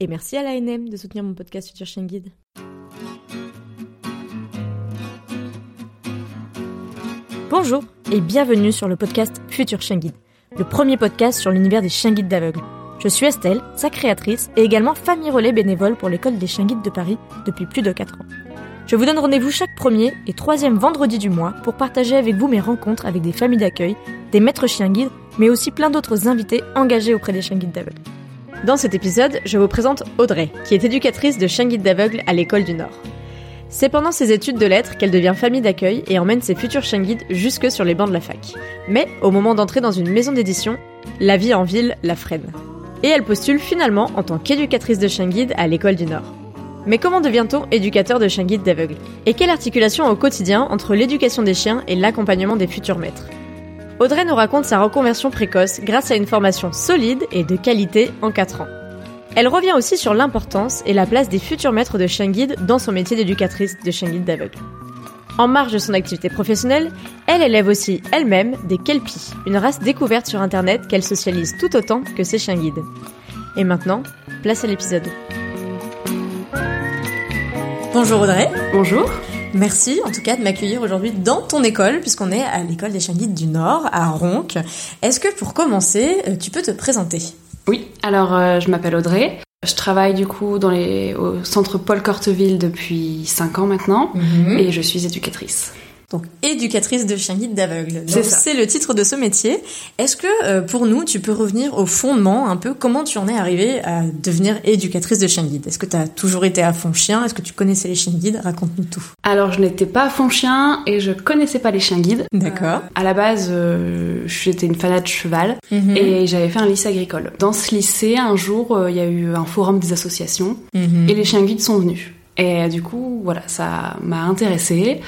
Et merci à l'ANM de soutenir mon podcast Futur Chien Guide. Bonjour et bienvenue sur le podcast Futur Chien Guide, le premier podcast sur l'univers des chiens guides d'aveugles. Je suis Estelle, sa créatrice et également famille relais bénévole pour l'école des chiens guides de Paris depuis plus de 4 ans. Je vous donne rendez-vous chaque premier et troisième vendredi du mois pour partager avec vous mes rencontres avec des familles d'accueil, des maîtres chiens guides, mais aussi plein d'autres invités engagés auprès des chiens guides d'aveugles. Dans cet épisode, je vous présente Audrey, qui est éducatrice de chien guide d'aveugles à l'école du Nord. C'est pendant ses études de lettres qu'elle devient famille d'accueil et emmène ses futurs chiens guides jusque sur les bancs de la fac. Mais au moment d'entrer dans une maison d'édition, la vie en ville la freine. Et elle postule finalement en tant qu'éducatrice de chien guide à l'école du Nord. Mais comment devient-on éducateur de chien guide d'aveugles Et quelle articulation au quotidien entre l'éducation des chiens et l'accompagnement des futurs maîtres? Audrey nous raconte sa reconversion précoce grâce à une formation solide et de qualité en 4 ans. Elle revient aussi sur l'importance et la place des futurs maîtres de chien guide dans son métier d'éducatrice de chien guide d'aveugle. En marge de son activité professionnelle, elle élève aussi elle-même des kelpies, une race découverte sur internet qu'elle socialise tout autant que ses chiens guides. Et maintenant, place à l'épisode. Bonjour Audrey. Bonjour. Merci en tout cas de m'accueillir aujourd'hui dans ton école, puisqu'on est à l'école des chiens guides du Nord, à Ronc. Est-ce que pour commencer, euh, tu peux te présenter? Oui, alors euh, je m'appelle Audrey. Je travaille du coup dans les, au centre Paul Corteville depuis 5 ans maintenant Mhm. et je suis éducatrice. Donc éducatrice de chien guide d'aveugle. C'est le titre de ce métier. Est-ce que euh, pour nous, tu peux revenir au fondement un peu? Comment tu en es arrivée à devenir éducatrice de chien guide? Est-ce que tu as toujours été à fond chien? Est-ce que tu connaissais les chiens guides? Raconte-nous tout. Alors je n'étais pas à fond chien et je connaissais pas les chiens guides. D'accord. À la base, euh, j'étais une fanat de cheval Mhm. et j'avais fait un lycée agricole. Dans ce lycée, un jour, euh, il y a eu un forum des associations Mhm. et les chiens guides sont venus. Et du coup, voilà, ça m'a intéressée.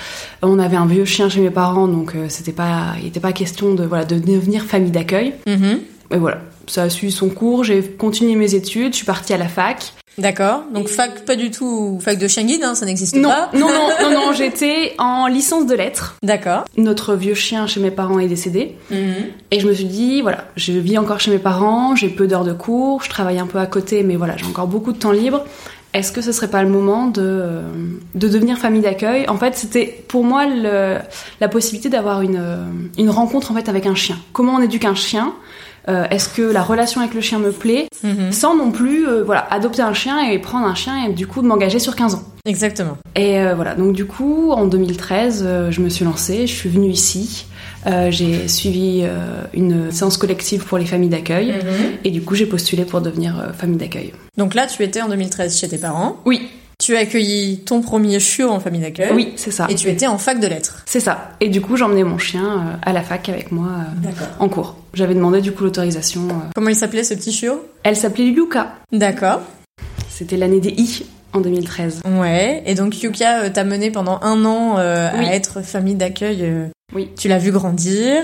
On avait un vieux chien chez mes parents, donc euh, c'était pas, il n'était pas question de voilà de devenir famille d'accueil. Mhm. Et voilà, ça a suivi son cours, j'ai continué mes études, je suis partie à la fac. D'accord. Donc fac, pas du tout fac de chien guide, hein, ça n'existe pas. non, non, non, non, j'étais en licence de lettres. D'accord. Notre vieux chien chez mes parents est décédé. Mhm. Et je me suis dit, voilà, je vis encore chez mes parents, j'ai peu d'heures de cours, je travaille un peu à côté, mais voilà, j'ai encore beaucoup de temps libre. Est-ce que ce serait pas le moment de, euh, de devenir famille d'accueil? En fait, c'était pour moi le- la possibilité d'avoir une, euh, une rencontre en fait avec un chien. Comment on éduque un chien? Euh, Est-ce que la relation avec le chien me plaît? Mhm. Sans non plus euh, voilà, adopter un chien et prendre un chien et du coup de m'engager sur 15 ans. Exactement. Et euh, voilà, donc du coup, en 2013, euh, je me suis lancée, je suis venue ici, euh, j'ai suivi euh, une séance collective pour les familles d'accueil, Mhm. et du coup, j'ai postulé pour devenir euh, famille d'accueil. Donc là, tu étais en 2013 chez tes parents. Oui, Tu as accueilli ton premier chiot en famille d'accueil. oui, c'est ça. Et tu étais en fac de lettres. C'est ça. Et du coup, j'emmenais mon chien euh, à la fac avec moi en cours. J'avais demandé du coup l'autorisation. Comment il s'appelait ce petit chiot? Elle s'appelait Luca. D'accord. C'était l'année des I en 2013. Ouais. Et donc Yuka euh, t'a mené pendant un an euh, Oui. à être famille d'accueil. euh, Oui. Tu l'as vu grandir.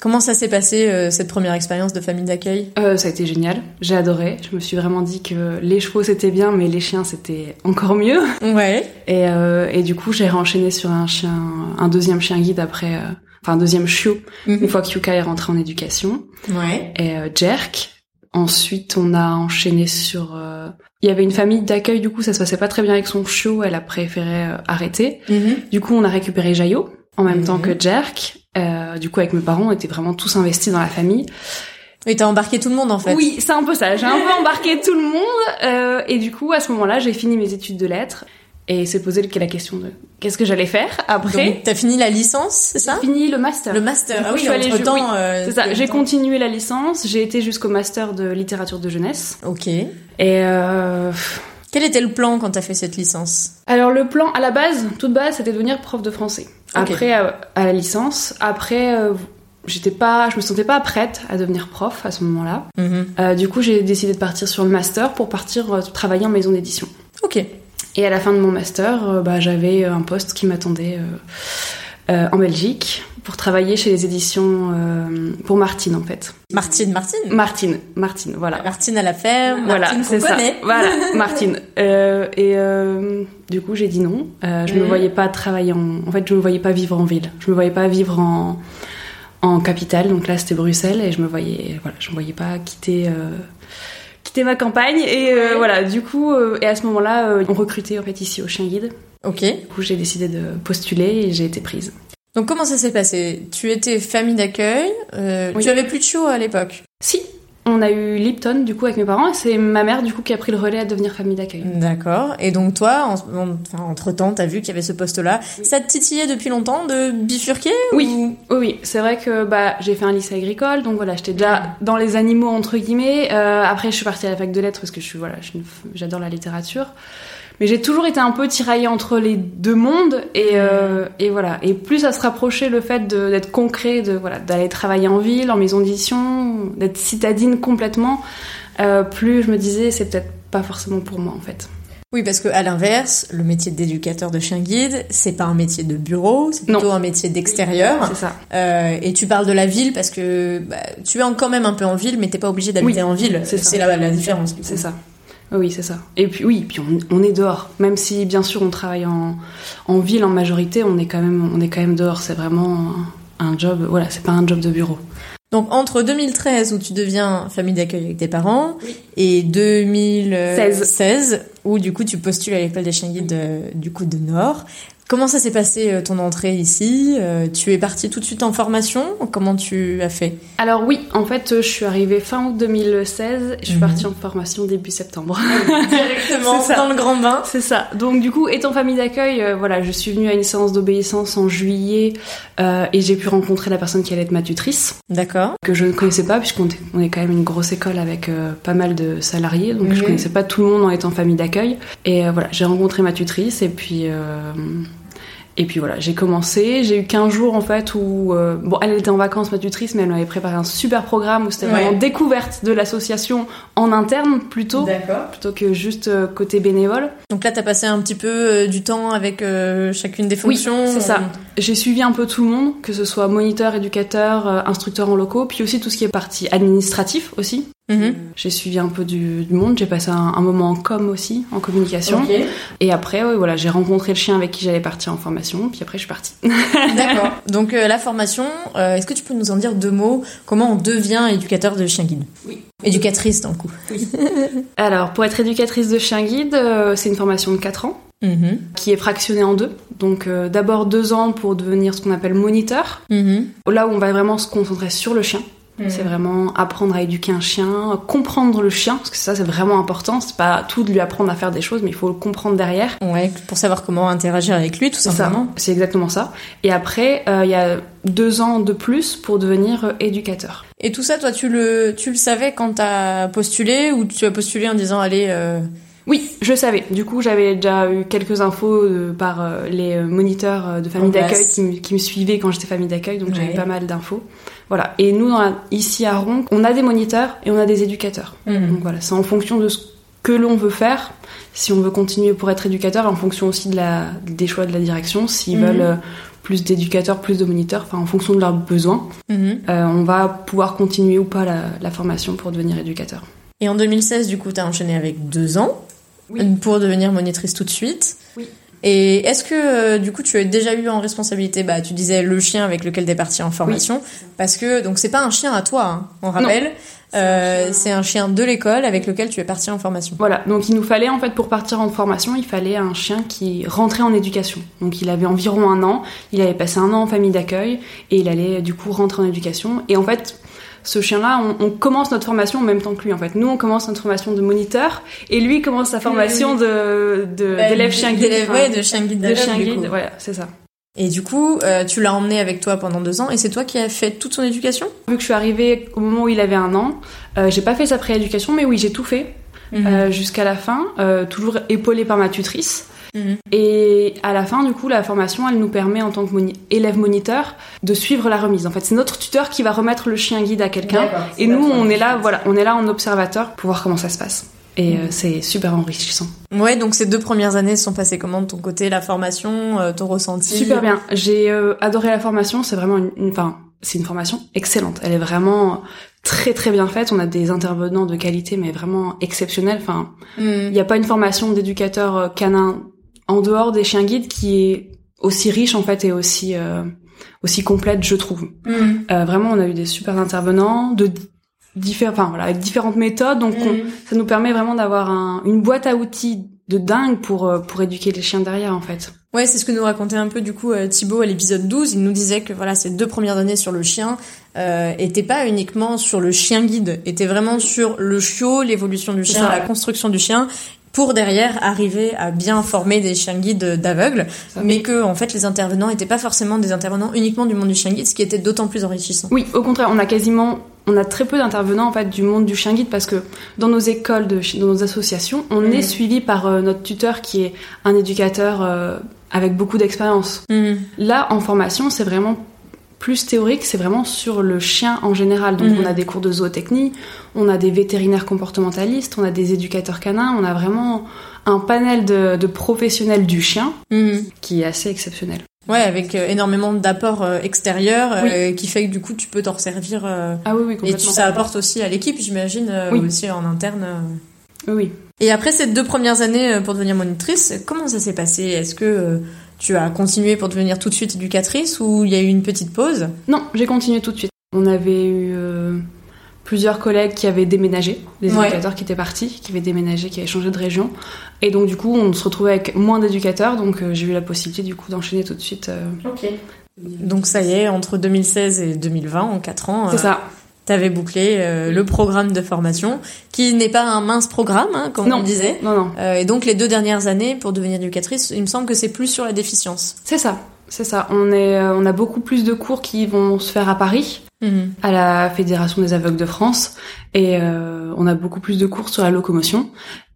Comment ça s'est passé euh, cette première expérience de famille d'accueil? Euh, ça a été génial, j'ai adoré. Je me suis vraiment dit que les chevaux c'était bien, mais les chiens c'était encore mieux. Ouais. Et, euh, et du coup, j'ai renchaîné sur un chien, un deuxième chien guide après, euh, enfin un deuxième chiot, une fois que Yuka est rentré en éducation. Ouais. Et euh, Jerk. Ensuite, on a enchaîné sur. euh, Il y avait une famille d'accueil, du coup, ça se passait pas très bien avec son chiot. Elle a préféré euh, arrêter. Du coup, on a récupéré Jayo en même Mhm. temps que Jerk. Euh, du coup, avec mes parents, on était vraiment tous investis dans la famille. Et t'as embarqué tout le monde en fait. Oui, c'est un peu ça. J'ai un peu embarqué tout le monde. euh, et du coup, à ce moment-là, j'ai fini mes études de lettres. Et s'est posé la question de qu'est-ce que j'allais faire après. T'as fini la licence, c'est ça? J'ai fini le master. Le master. Ah oui, je suis allée- entre temps. oui, C'est ça, j'ai continué la licence, j'ai été jusqu'au master de littérature de jeunesse. Ok. Et euh... Quel était le plan quand t'as fait cette licence alors le plan, à la base, toute base, c'était de devenir prof de français. Après, euh, à la licence, après, euh, j'étais pas, je me sentais pas prête à devenir prof à ce moment-là. Mhm. Euh, du coup, j'ai décidé de partir sur le master pour partir euh, travailler en maison d'édition. Ok. Et à la fin de mon master, bah, j'avais un poste qui m'attendait en Belgique pour travailler chez les éditions euh, pour Martine en fait. Martine, Martine. Martine, Martine, voilà. Martine à la ferme. Voilà, c'est ça. Voilà, Martine. Euh, et euh, du coup, j'ai dit non. Je me Mhm. voyais pas travailler en. En fait, je me voyais pas vivre en ville. Je me voyais pas vivre en en capitale. Donc là, c'était Bruxelles, et je me voyais. Voilà, je me voyais pas quitter. quitter ma campagne et euh, voilà du coup euh, et à ce moment-là euh, on recrutait en fait ici au Chien Guide Ok. du coup j'ai décidé de postuler et j'ai été prise Donc comment ça s'est passé? Tu étais famille d'accueil. euh, Oui. Tu avais plus de chiots à l'époque? si on a eu Lipton du coup avec mes parents et c'est ma mère du coup qui a pris le relais à devenir famille d'accueil D'accord. Et donc toi, en, en- enfin, entre-temps, t'as vu qu'il y avait ce poste-là. Ça te titillait depuis longtemps de bifurquer Oui. ou- Oui, oui, c'est vrai que bah, j'ai fait un lycée agricole, donc voilà, j'étais déjà dans les animaux entre guillemets. Euh, après, je suis partie à la fac de lettres parce que je suis voilà, j'adore la littérature. Mais j'ai toujours été un peu tiraillée entre les deux mondes et, euh, et voilà. Et plus ça se rapprochait le fait d'être concret, de voilà, d'aller travailler en ville, en maison d'édition, d'être citadine complètement, euh, plus je me disais c'est peut-être pas forcément pour moi en fait. Oui, parce que à l'inverse, le métier d'éducateur de chien guide, c'est pas un métier de bureau, c'est plutôt un métier d'extérieur. C'est ça. Euh, et tu parles de la ville parce que bah, tu es quand même un peu en ville, mais t'es pas obligé d'habiter Oui, en ville. c'est la, la différence. C'est ça. Oui, c'est ça. Et puis oui, puis on, on est dehors. Même si bien sûr on travaille en, en ville en majorité, on est quand même, on est quand même dehors. C'est vraiment un, job. Voilà, c'est pas un job de bureau. Donc entre 2013 où tu deviens famille d'accueil avec tes parents et 2016 où du coup tu postules à l'école des chiens guides du coup de Nord. Comment ça s'est passé euh, ton entrée ici Euh, Tu es partie tout de suite en formation Comment tu as fait? Alors oui, en fait, je suis arrivée fin août 2016. Je suis Mhm. partie en formation début septembre. Directement C'est ça. dans le grand bain. C'est ça. Donc du coup, étant famille d'accueil, euh, voilà, je suis venue à une séance d'obéissance en juillet euh, et j'ai pu rencontrer la personne qui allait être ma tutrice. D'accord. que je ne connaissais pas puisqu'on est, quand même une grosse école avec euh, pas mal de salariés donc je Mhm. connaissais pas tout le monde en étant famille d'accueil et euh, voilà j'ai rencontré ma tutrice et puis euh, et puis voilà j'ai commencé j'ai eu 15 jours en fait où euh, bon elle était en vacances ma tutrice mais elle m'avait préparé un super programme où c'était Ouais. vraiment découverte de l'association en interne plutôt D'accord. plutôt que juste euh, côté bénévole Donc là, t'as passé un petit peu euh, du temps avec euh, chacune des Oui, fonctions. c'est ça. J'ai suivi un peu tout le monde, que ce soit moniteur, éducateur, euh, instructeur en locaux, puis aussi tout ce qui est partie administratif aussi. Mhm. J'ai suivi un peu du, du monde, j'ai passé un, un moment en com aussi, en communication. Et après, ouais, voilà, j'ai rencontré le chien avec qui j'allais partir en formation, puis après je suis partie. D'accord. Donc euh, la formation, euh, est-ce que tu peux nous en dire deux mots Comment on devient éducateur de chien guide? Oui. Éducatrice, dans le coup. Alors, pour être éducatrice de chien guide, euh, c'est une formation de 4 ans, Mhm. qui est fractionnée en deux. Donc euh, d'abord deux ans pour devenir ce qu'on appelle moniteur, Mhm. là où on va vraiment se concentrer sur le chien. Mhm. C'est vraiment apprendre à éduquer un chien, comprendre le chien, parce que ça c'est vraiment important. C'est pas tout de lui apprendre à faire des choses, mais il faut le comprendre derrière. Ouais, pour savoir comment interagir avec lui, tout simplement. c'est exactement ça. Et après, euh, il y a deux ans de plus pour devenir euh, éducateur. Et tout ça, toi, tu le, tu le savais quand t'as postulé ou tu as postulé en disant allez. euh, Oui, je savais. Du coup, j'avais déjà eu quelques infos euh, par euh, les euh, moniteurs de famille d'accueil qui, me- qui me suivaient quand j'étais famille d'accueil, donc Ouais. j'avais pas mal d'infos. Voilà. Et nous, la- ici à Ronc, on a des moniteurs et on a des éducateurs. Donc voilà, c'est en fonction de ce que l'on veut faire. Si on veut continuer pour être éducateur, en fonction aussi de la, des choix de la direction, s'ils Mhm. veulent euh, plus d'éducateurs, plus de moniteurs, enfin en fonction de leurs besoins, Mhm. on va pouvoir continuer ou pas la, la formation pour devenir éducateur. Et en 2016, du coup, t'as enchaîné avec deux ans Oui. pour devenir monitrice tout de suite. Oui. Et est-ce que euh, du coup tu as déjà eu en responsabilité, bah tu disais le chien avec lequel t'es parti en formation, parce que donc c'est pas un chien à toi, hein, on rappelle, Euh, c'est un chien de l'école avec lequel tu es parti en formation. Voilà, donc il nous fallait en fait pour partir en formation, il fallait un chien qui rentrait en éducation. Donc il avait environ un an, il avait passé un an en famille d'accueil et il allait du coup rentrer en éducation. Et en fait, ce chien-là, on, on commence notre formation en même temps que lui en fait. Nous, on commence notre formation de moniteur et lui commence sa formation de de- d'élève chien guide. D'élève, enfin, ouais, de chien guide de chien guide, voilà, c'est ça. Et du coup, euh, tu l'as emmené avec toi pendant deux ans, et c'est toi qui as fait toute son éducation? Vu que je suis arrivée au moment où il avait un an, euh, j'ai pas fait sa prééducation, mais oui, j'ai tout fait. Mhm. euh, jusqu'à la fin, euh, toujours épaulée par ma tutrice. Mhm. Et à la fin, du coup, la formation, elle nous permet en tant qu'élève moniteur de suivre la remise. En fait, c'est notre tuteur qui va remettre le chien guide à quelqu'un. Et nous, on est là, voilà, on est là en observateur pour voir comment ça se passe. Et euh, c'est super enrichissant. Ouais, donc ces deux premières années se sont passées comment de ton côté, la formation, euh, ton ressenti? Super bien. J'ai euh, adoré la formation. C'est vraiment une, enfin, c'est une formation excellente. Elle est vraiment très très bien faite. On a des intervenants de qualité, mais vraiment exceptionnels. Enfin, hmm. il n'y a pas une formation d'éducateur canin en dehors des chiens guides qui est aussi riche en fait et aussi aussi complète, je trouve. Hmm. vraiment, on a eu des super intervenants de différents, enfin voilà, avec différentes méthodes. Donc, mm. ça nous permet vraiment d'avoir un, une boîte à outils de dingue pour euh, pour éduquer les chiens derrière, en fait. Ouais, c'est ce que nous racontait un peu du coup euh, Thibaut à l'épisode 12. Il nous disait que voilà, ces deux premières années sur le chien euh, étaient pas uniquement sur le chien guide, étaient vraiment sur le chiot, l'évolution du chien, la construction du chien pour derrière arriver à bien former des chiens guides d'aveugles, mais que en fait les intervenants n'étaient pas forcément des intervenants uniquement du monde du chien guide, ce qui était d'autant plus enrichissant. Oui, au contraire, on a quasiment on a très peu d'intervenants en fait du monde du chien guide parce que dans nos écoles, de, dans nos associations, on mm. est suivi par euh, notre tuteur qui est un éducateur euh, avec beaucoup d'expérience. Mm. Là, en formation, c'est vraiment plus théorique, c'est vraiment sur le chien en général. Donc mm. on a des cours de zootechnie, on a des vétérinaires comportementalistes, on a des éducateurs canins, on a vraiment un panel de, de professionnels du chien qui est assez exceptionnel. Ouais, avec euh, énormément d'apports euh, extérieurs euh, qui fait que du coup tu peux t'en servir. ah oui, oui, complètement. Et ça apporte aussi à l'équipe, j'imagine, aussi en interne. Oui. Et après ces deux premières années pour devenir monitrice, comment ça s'est passé? Est-ce que tu as continué pour devenir tout de suite éducatrice ou il y a eu une petite pause? Non, j'ai continué tout de suite. On avait eu plusieurs collègues qui avaient déménagé, des éducateurs qui étaient partis, qui avaient déménagé, qui avaient changé de région. Et donc du coup, on se retrouvait avec moins d'éducateurs, donc euh, j'ai eu la possibilité du coup d'enchaîner tout de suite. Euh. Ok. Donc ça y est, entre 2016 et 2020, en 4 ans. C'est ça. Euh, t'avais bouclé le programme de formation, qui n'est pas un mince programme, hein, comme on disait. Non, non. et donc les deux dernières années pour devenir éducatrice, il me semble que c'est plus sur la déficience. C'est ça. C'est ça. On est, on a beaucoup plus de cours qui vont se faire à Paris. Mhm. à la Fédération des aveugles de France et euh, on a beaucoup plus de cours sur la locomotion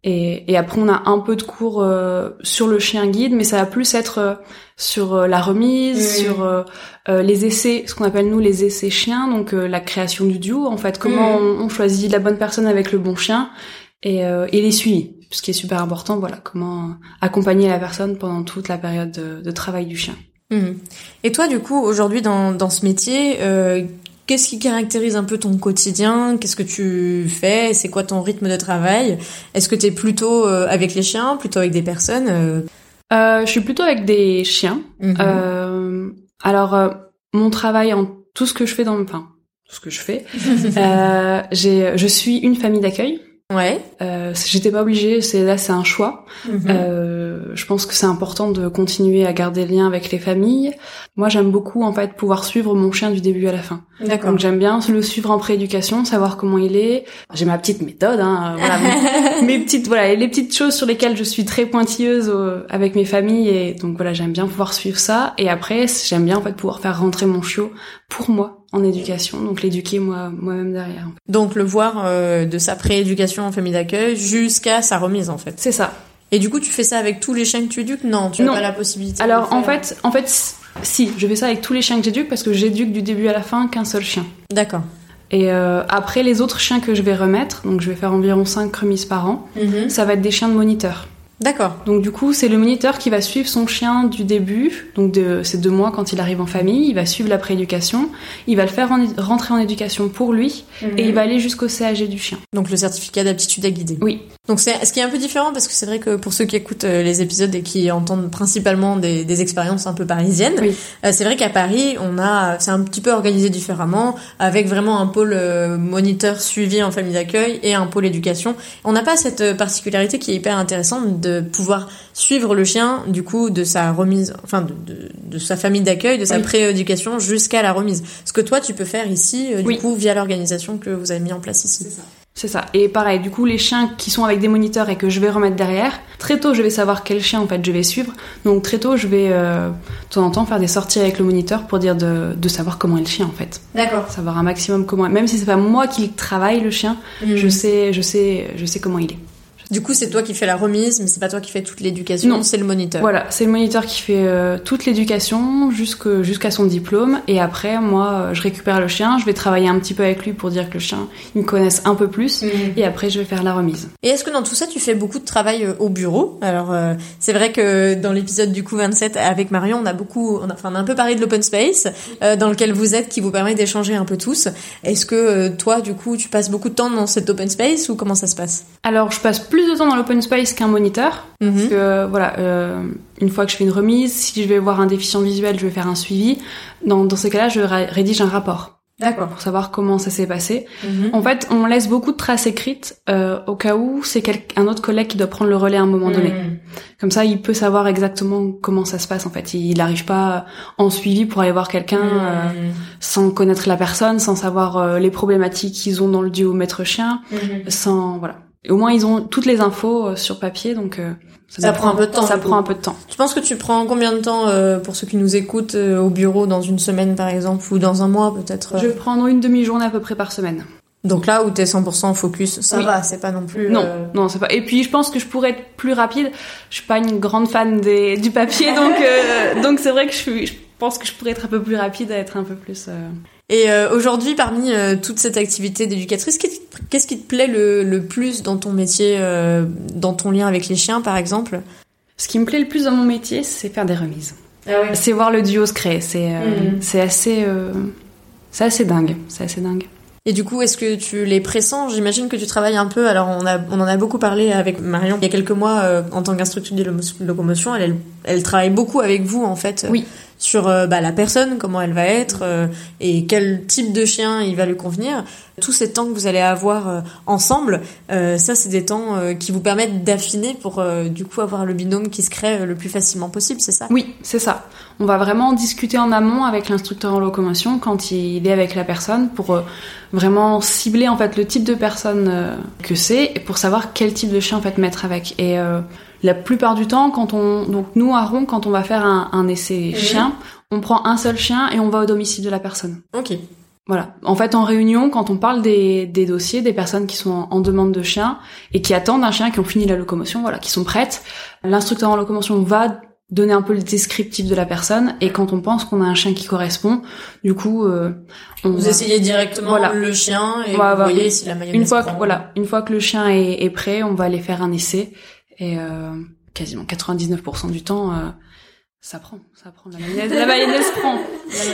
et, et après on a un peu de cours euh, sur le chien guide mais ça va plus être euh, sur la remise sur les essais ce qu'on appelle nous les essais chiens donc la création du duo en fait. Comment on, on, choisit la bonne personne avec le bon chien et, et les suivis. Ce qui est super important voilà comment accompagner la personne pendant toute la période de, de travail du chien. Mhm. Et toi, du coup, aujourd'hui dans, dans ce métier, euh, Qu'est-ce qui caractérise un peu ton quotidien? Qu'est-ce que tu fais? C'est quoi ton rythme de travail? Est-ce que tu es plutôt euh, avec les chiens, plutôt avec des personnes euh? euh, Je suis plutôt avec des chiens. Mhm. alors, mon travail en tout ce que je fais dans... Enfin, tout ce que je fais, j'ai, je suis une famille d'accueil. Ouais. Euh, J'étais pas obligée, c'est là c'est un choix. Mhm. Euh, je pense que c'est important de continuer à garder le lien avec les familles. Moi j'aime beaucoup en fait pouvoir suivre mon chien du début à la fin. D'accord. Donc j'aime bien le suivre en prééducation, savoir comment il est. J'ai ma petite méthode, hein, voilà, mes, petites voilà les petites choses sur lesquelles je suis très pointilleuse avec mes familles et donc voilà j'aime bien pouvoir suivre ça. Et après j'aime bien en fait pouvoir faire rentrer mon chiot pour moi en éducation, donc l'éduquer moi moi-même derrière. Donc le voir euh, de sa prééducation en famille d'accueil jusqu'à sa remise en fait. C'est ça. Et du coup, tu fais ça avec tous les chiens que tu éduques? Non, tu n'as pas la possibilité. Alors en fait, en fait, si, je fais ça avec tous les chiens que j'éduque parce que j'éduque du début à la fin qu'un seul chien. D'accord. Et euh, après les autres chiens que je vais remettre, donc je vais faire environ 5 remises par an, mhm. ça va être des chiens de moniteur. D'accord. Donc du coup, c'est le moniteur qui va suivre son chien du début, donc de ces deux mois quand il arrive en famille, il va suivre la prééducation, il va le faire rentrer en éducation pour lui, et il mhm. va aller jusqu'au CAG du chien. Donc le certificat d'aptitude à guider. Oui. Donc c'est ce qui est un peu différent parce que c'est vrai que pour ceux qui écoutent euh, les épisodes et qui entendent principalement des, des expériences un peu parisiennes, euh, c'est vrai qu'à Paris on a c'est un petit peu organisé différemment avec vraiment un pôle euh, moniteur suivi en famille d'accueil et un pôle éducation. On n'a pas cette particularité qui est hyper intéressante de pouvoir suivre le chien du coup de sa remise, enfin de, de, de sa famille d'accueil, de sa prééducation jusqu'à la remise. Ce que toi tu peux faire ici du coup via l'organisation que vous avez mis en place ici. C'est ça. Et pareil, du coup, les chiens qui sont avec des moniteurs et que je vais remettre derrière, très tôt, je vais savoir quel chien en fait je vais suivre. Donc très tôt, je vais euh, de temps en temps faire des sorties avec le moniteur pour dire de, de savoir comment est le chien en fait. D'accord. Savoir un maximum comment. Même si c'est pas moi qui travaille le chien, mhm. je sais, je sais, je sais comment il est. Du coup, c'est toi qui fais la remise, mais c'est pas toi qui fais toute l'éducation, Non. c'est le moniteur. Voilà, c'est le moniteur qui fait euh, toute l'éducation jusqu'à son diplôme. Et après, moi, euh, je récupère le chien, je vais travailler un petit peu avec lui pour dire que le chien, il me connaisse un peu plus. Mhm. Et après, je vais faire la remise. Et est-ce que dans tout ça, tu fais beaucoup de travail euh, au bureau? Alors, euh, c'est vrai que dans l'épisode du coup 27 avec Marion, on a beaucoup, on a, enfin, on a un peu parlé de l'open space dans lequel vous êtes, qui vous permet d'échanger un peu tous. Est-ce que toi, du coup, tu passes beaucoup de temps dans cet open space ou comment ça se passe? Alors, je passe plus de temps dans l'open space qu'un moniteur. Mhm. Parce que, voilà, euh, une fois que je fais une remise, si je vais voir un déficient visuel, je vais faire un suivi. Dans, dans ces cas-là, je rédige un rapport D'accord. pour savoir comment ça s'est passé. Mhm. En fait, on laisse beaucoup de traces écrites euh, au cas où c'est un autre collègue qui doit prendre le relais à un moment donné. Mhm. Comme ça, il peut savoir exactement comment ça se passe. En fait, il n'arrive pas en suivi pour aller voir quelqu'un euh, sans connaître la personne, sans savoir euh, les problématiques qu'ils ont dans le duo maître-chien, Mhm. sans voilà. Et au moins, ils ont toutes les infos euh, sur papier, donc euh, Ça prend un peu de temps, Ça prend un peu de temps. Tu penses que tu prends combien de temps euh, pour ceux qui nous écoutent euh, au bureau dans une semaine par exemple ou dans un mois peut-être euh Je vais prendre une demi-journée à peu près par semaine. Donc là où t'es 100% focus, ça Oui. va, c'est pas non plus. Non, euh, non, c'est pas. Et puis je pense que je pourrais être plus rapide. Je suis pas une grande fan des, du papier, donc euh, donc c'est vrai que je suis. Je pense que je pourrais être un peu plus rapide, à être un peu plus. Et euh, aujourd'hui, parmi euh, toute cette activité d'éducatrice, qu'est-ce qui- te plaît le, le plus dans ton métier, euh, dans ton lien avec les chiens par exemple? Ce qui me plaît le plus dans mon métier, c'est faire des remises. Ah. C'est voir le duo se créer. C'est euh, c'est assez euh, c'est assez dingue. C'est assez dingue. Et du coup, est-ce que tu les pressens? J'imagine que tu travailles un peu. Alors, on, a, on en a beaucoup parlé avec Marion il y a quelques mois euh, en tant qu'instructrice de locomotion. Elle, elle, elle travaille beaucoup avec vous en fait Oui. Sur euh, bah, la personne, comment elle va être euh, et quel type de chien il va lui convenir. Tous ces temps que vous allez avoir euh, ensemble, euh, ça c'est des temps euh, qui vous permettent d'affiner pour du coup avoir le binôme qui se crée le plus facilement possible, c'est ça? Oui, c'est ça. On va vraiment discuter en amont avec l'instructeur en locomotion quand il est avec la personne pour vraiment cibler en fait le type de personne que c'est et pour savoir quel type de chien en fait mettre avec. Et la plupart du temps, quand on donc nous à Ron, quand on va faire un, un essai Mhm. chien, on prend un seul chien et on va au domicile de la personne. Ok. Voilà. En fait, en réunion, quand on parle des, des dossiers, des personnes qui sont en, en demande de chien et qui attendent un chien, qui ont fini la locomotion, voilà, qui sont prêtes, l'instructeur en locomotion va donner un peu le descriptif de la personne et quand on pense qu'on a un chien qui correspond, du coup, euh, on Vous va- essayez directement Voilà. le chien et On va vous avoir- voyez si la mayonnaise une fois que voilà, une fois que le chien est, est prêt, on va aller faire un essai et euh, quasiment 99% du temps, euh, ça prend, ça prend la mayonnaise, la mayonnaise prend.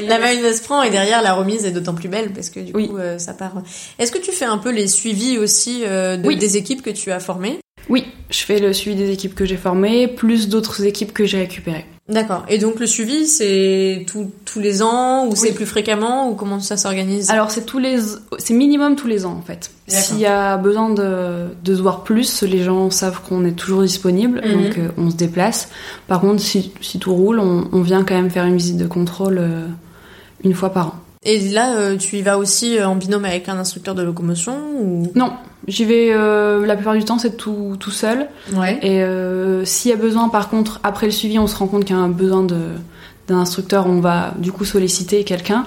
La mayonnaise prend et derrière la remise est d'autant plus belle parce que du Oui. coup euh, ça part. Est-ce que tu fais un peu les suivis aussi euh, de- Oui. des équipes que tu as formées? Oui, je fais le suivi des équipes que j'ai formées, plus d'autres équipes que j'ai récupérées. D'accord. Et donc le suivi c'est tous les ans ou c'est plus fréquemment ou comment ça s'organise? Alors c'est tous les, c'est minimum tous les ans en fait. S'il y a besoin de, de se voir plus, les gens savent qu'on est toujours disponible, Mhm. donc euh, on se déplace. Par contre, si, si tout roule, on, on vient quand même faire une visite de contrôle euh, une fois par an. Et là euh, tu y vas aussi en binôme avec un instructeur de locomotion ou? Non, j'y vais euh, la plupart du temps, c'est tout, tout seul. Ouais. Et euh, s'il y a besoin, par contre, après le suivi, on se rend compte qu'il y a un besoin d'un instructeur, on va du coup solliciter quelqu'un.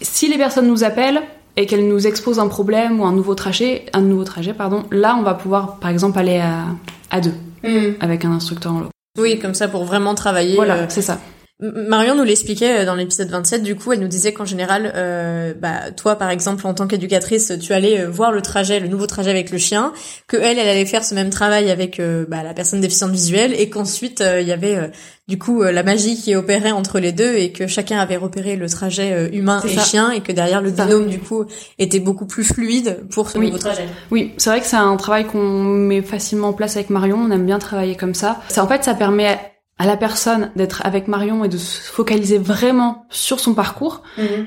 Si les personnes nous appellent et qu'elles nous exposent un problème ou un nouveau trajet, un nouveau trajet, pardon, là, on va pouvoir, par exemple, aller à, à deux Hmm. avec un instructeur en lot. Oui, comme ça pour vraiment travailler. Voilà, euh, c'est ça. Marion nous l'expliquait euh, dans l'épisode 27, du coup, elle nous disait qu'en général, euh, bah, toi, par exemple, en tant qu'éducatrice, tu allais euh, voir le trajet, le nouveau trajet avec le chien, que elle, elle allait faire ce même travail avec euh, bah, la personne déficiente visuelle, et qu'ensuite, euh, il y avait du coup la magie qui opérait entre les deux, et que chacun avait repéré le trajet humain et ça. chien, et que derrière le binôme, du coup, était beaucoup plus fluide pour ce Oui. nouveau trajet. Oui, c'est vrai que c'est un travail qu'on met facilement en place avec Marion. On aime bien travailler comme ça. Ça, en fait, ça permet à- la personne d'être avec Marion et de se focaliser vraiment sur son parcours.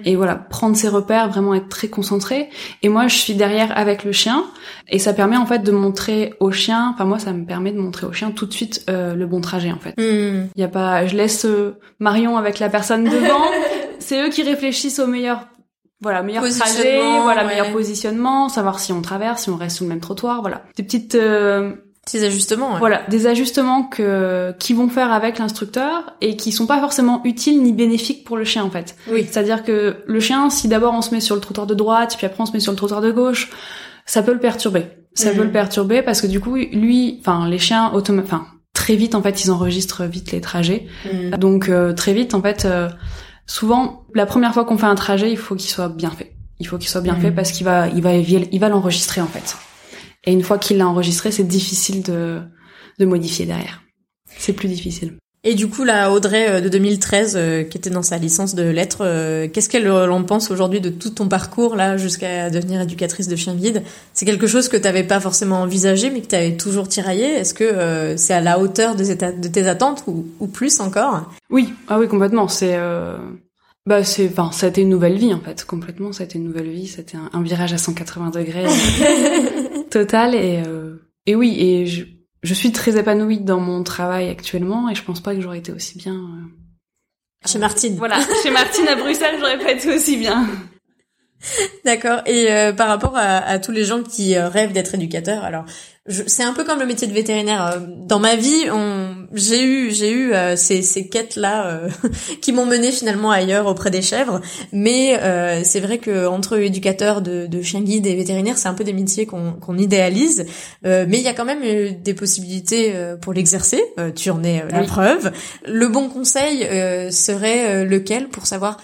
et voilà prendre ses repères vraiment être très concentré. Et moi je suis derrière avec le chien. Et ça permet en fait de montrer au chien. Enfin moi ça me permet de montrer au chien tout de suite euh, le bon trajet en fait. Hmm. il y a pas je laisse euh, Marion avec la personne devant. C'est eux qui réfléchissent au meilleur voilà meilleur trajet voilà ouais. meilleur positionnement savoir si on traverse si on reste sur le même trottoir voilà. Des petites euh, Petits ajustements. ouais. voilà, des ajustements que qui vont faire avec l'instructeur et qui sont pas forcément utiles ni bénéfiques pour le chien en fait. Oui. C'est-à-dire que le chien, si d'abord on se met sur le trottoir de droite, puis après on se met sur le trottoir de gauche, ça peut le perturber. Ça Mhm. peut le perturber parce que du coup, lui, enfin, les chiens enfin, très vite en fait, ils enregistrent vite les trajets. Mhm. Donc euh, très vite en fait, euh, souvent la première fois qu'on fait un trajet, il faut qu'il soit bien fait. Il faut qu'il soit bien Mhm. fait parce qu'il va, il va, il va l'enregistrer en fait. Et une fois qu'il l'a enregistré, c'est difficile de de modifier derrière. C'est plus difficile. Et du coup, la Audrey euh, de 2013, euh, qui était dans sa licence de lettres, euh, qu'est-ce qu'elle en pense aujourd'hui de tout ton parcours là jusqu'à devenir éducatrice de chiens guides C'est quelque chose que t'avais pas forcément envisagé, mais que t'avais toujours tiraillé? Est-ce que euh, c'est à la hauteur de, tes- de tes attentes ou, ou plus encore? Oui, ah oui, complètement. C'est, euh, bah, c'est, enfin, ça a été une nouvelle vie en fait. Complètement, ça a été une nouvelle vie. C'était un, un virage à 180 degrés total et euh, et oui, et je, je suis très épanouie dans mon travail actuellement et je pense pas que j'aurais été aussi bien. euh, Chez Martine. Voilà, chez Martine à Bruxelles, j'aurais pas été aussi bien. D'accord. Et euh, par rapport à, à tous les gens qui euh, rêvent d'être éducateurs, alors c'est un peu comme le métier de vétérinaire. Euh, Dans ma vie, j'ai eu, j'ai eu euh, ces, ces quêtes là qui m'ont mené finalement ailleurs auprès des chèvres. Mais euh, c'est vrai que entre éducateurs de, de chiens guides et vétérinaires, c'est un peu des métiers qu'on qu'on idéalise. Euh, mais il y a quand même euh, des possibilités euh, pour l'exercer. Euh, tu en es euh, la Oui. preuve. Le bon conseil euh, serait euh, lequel pour savoir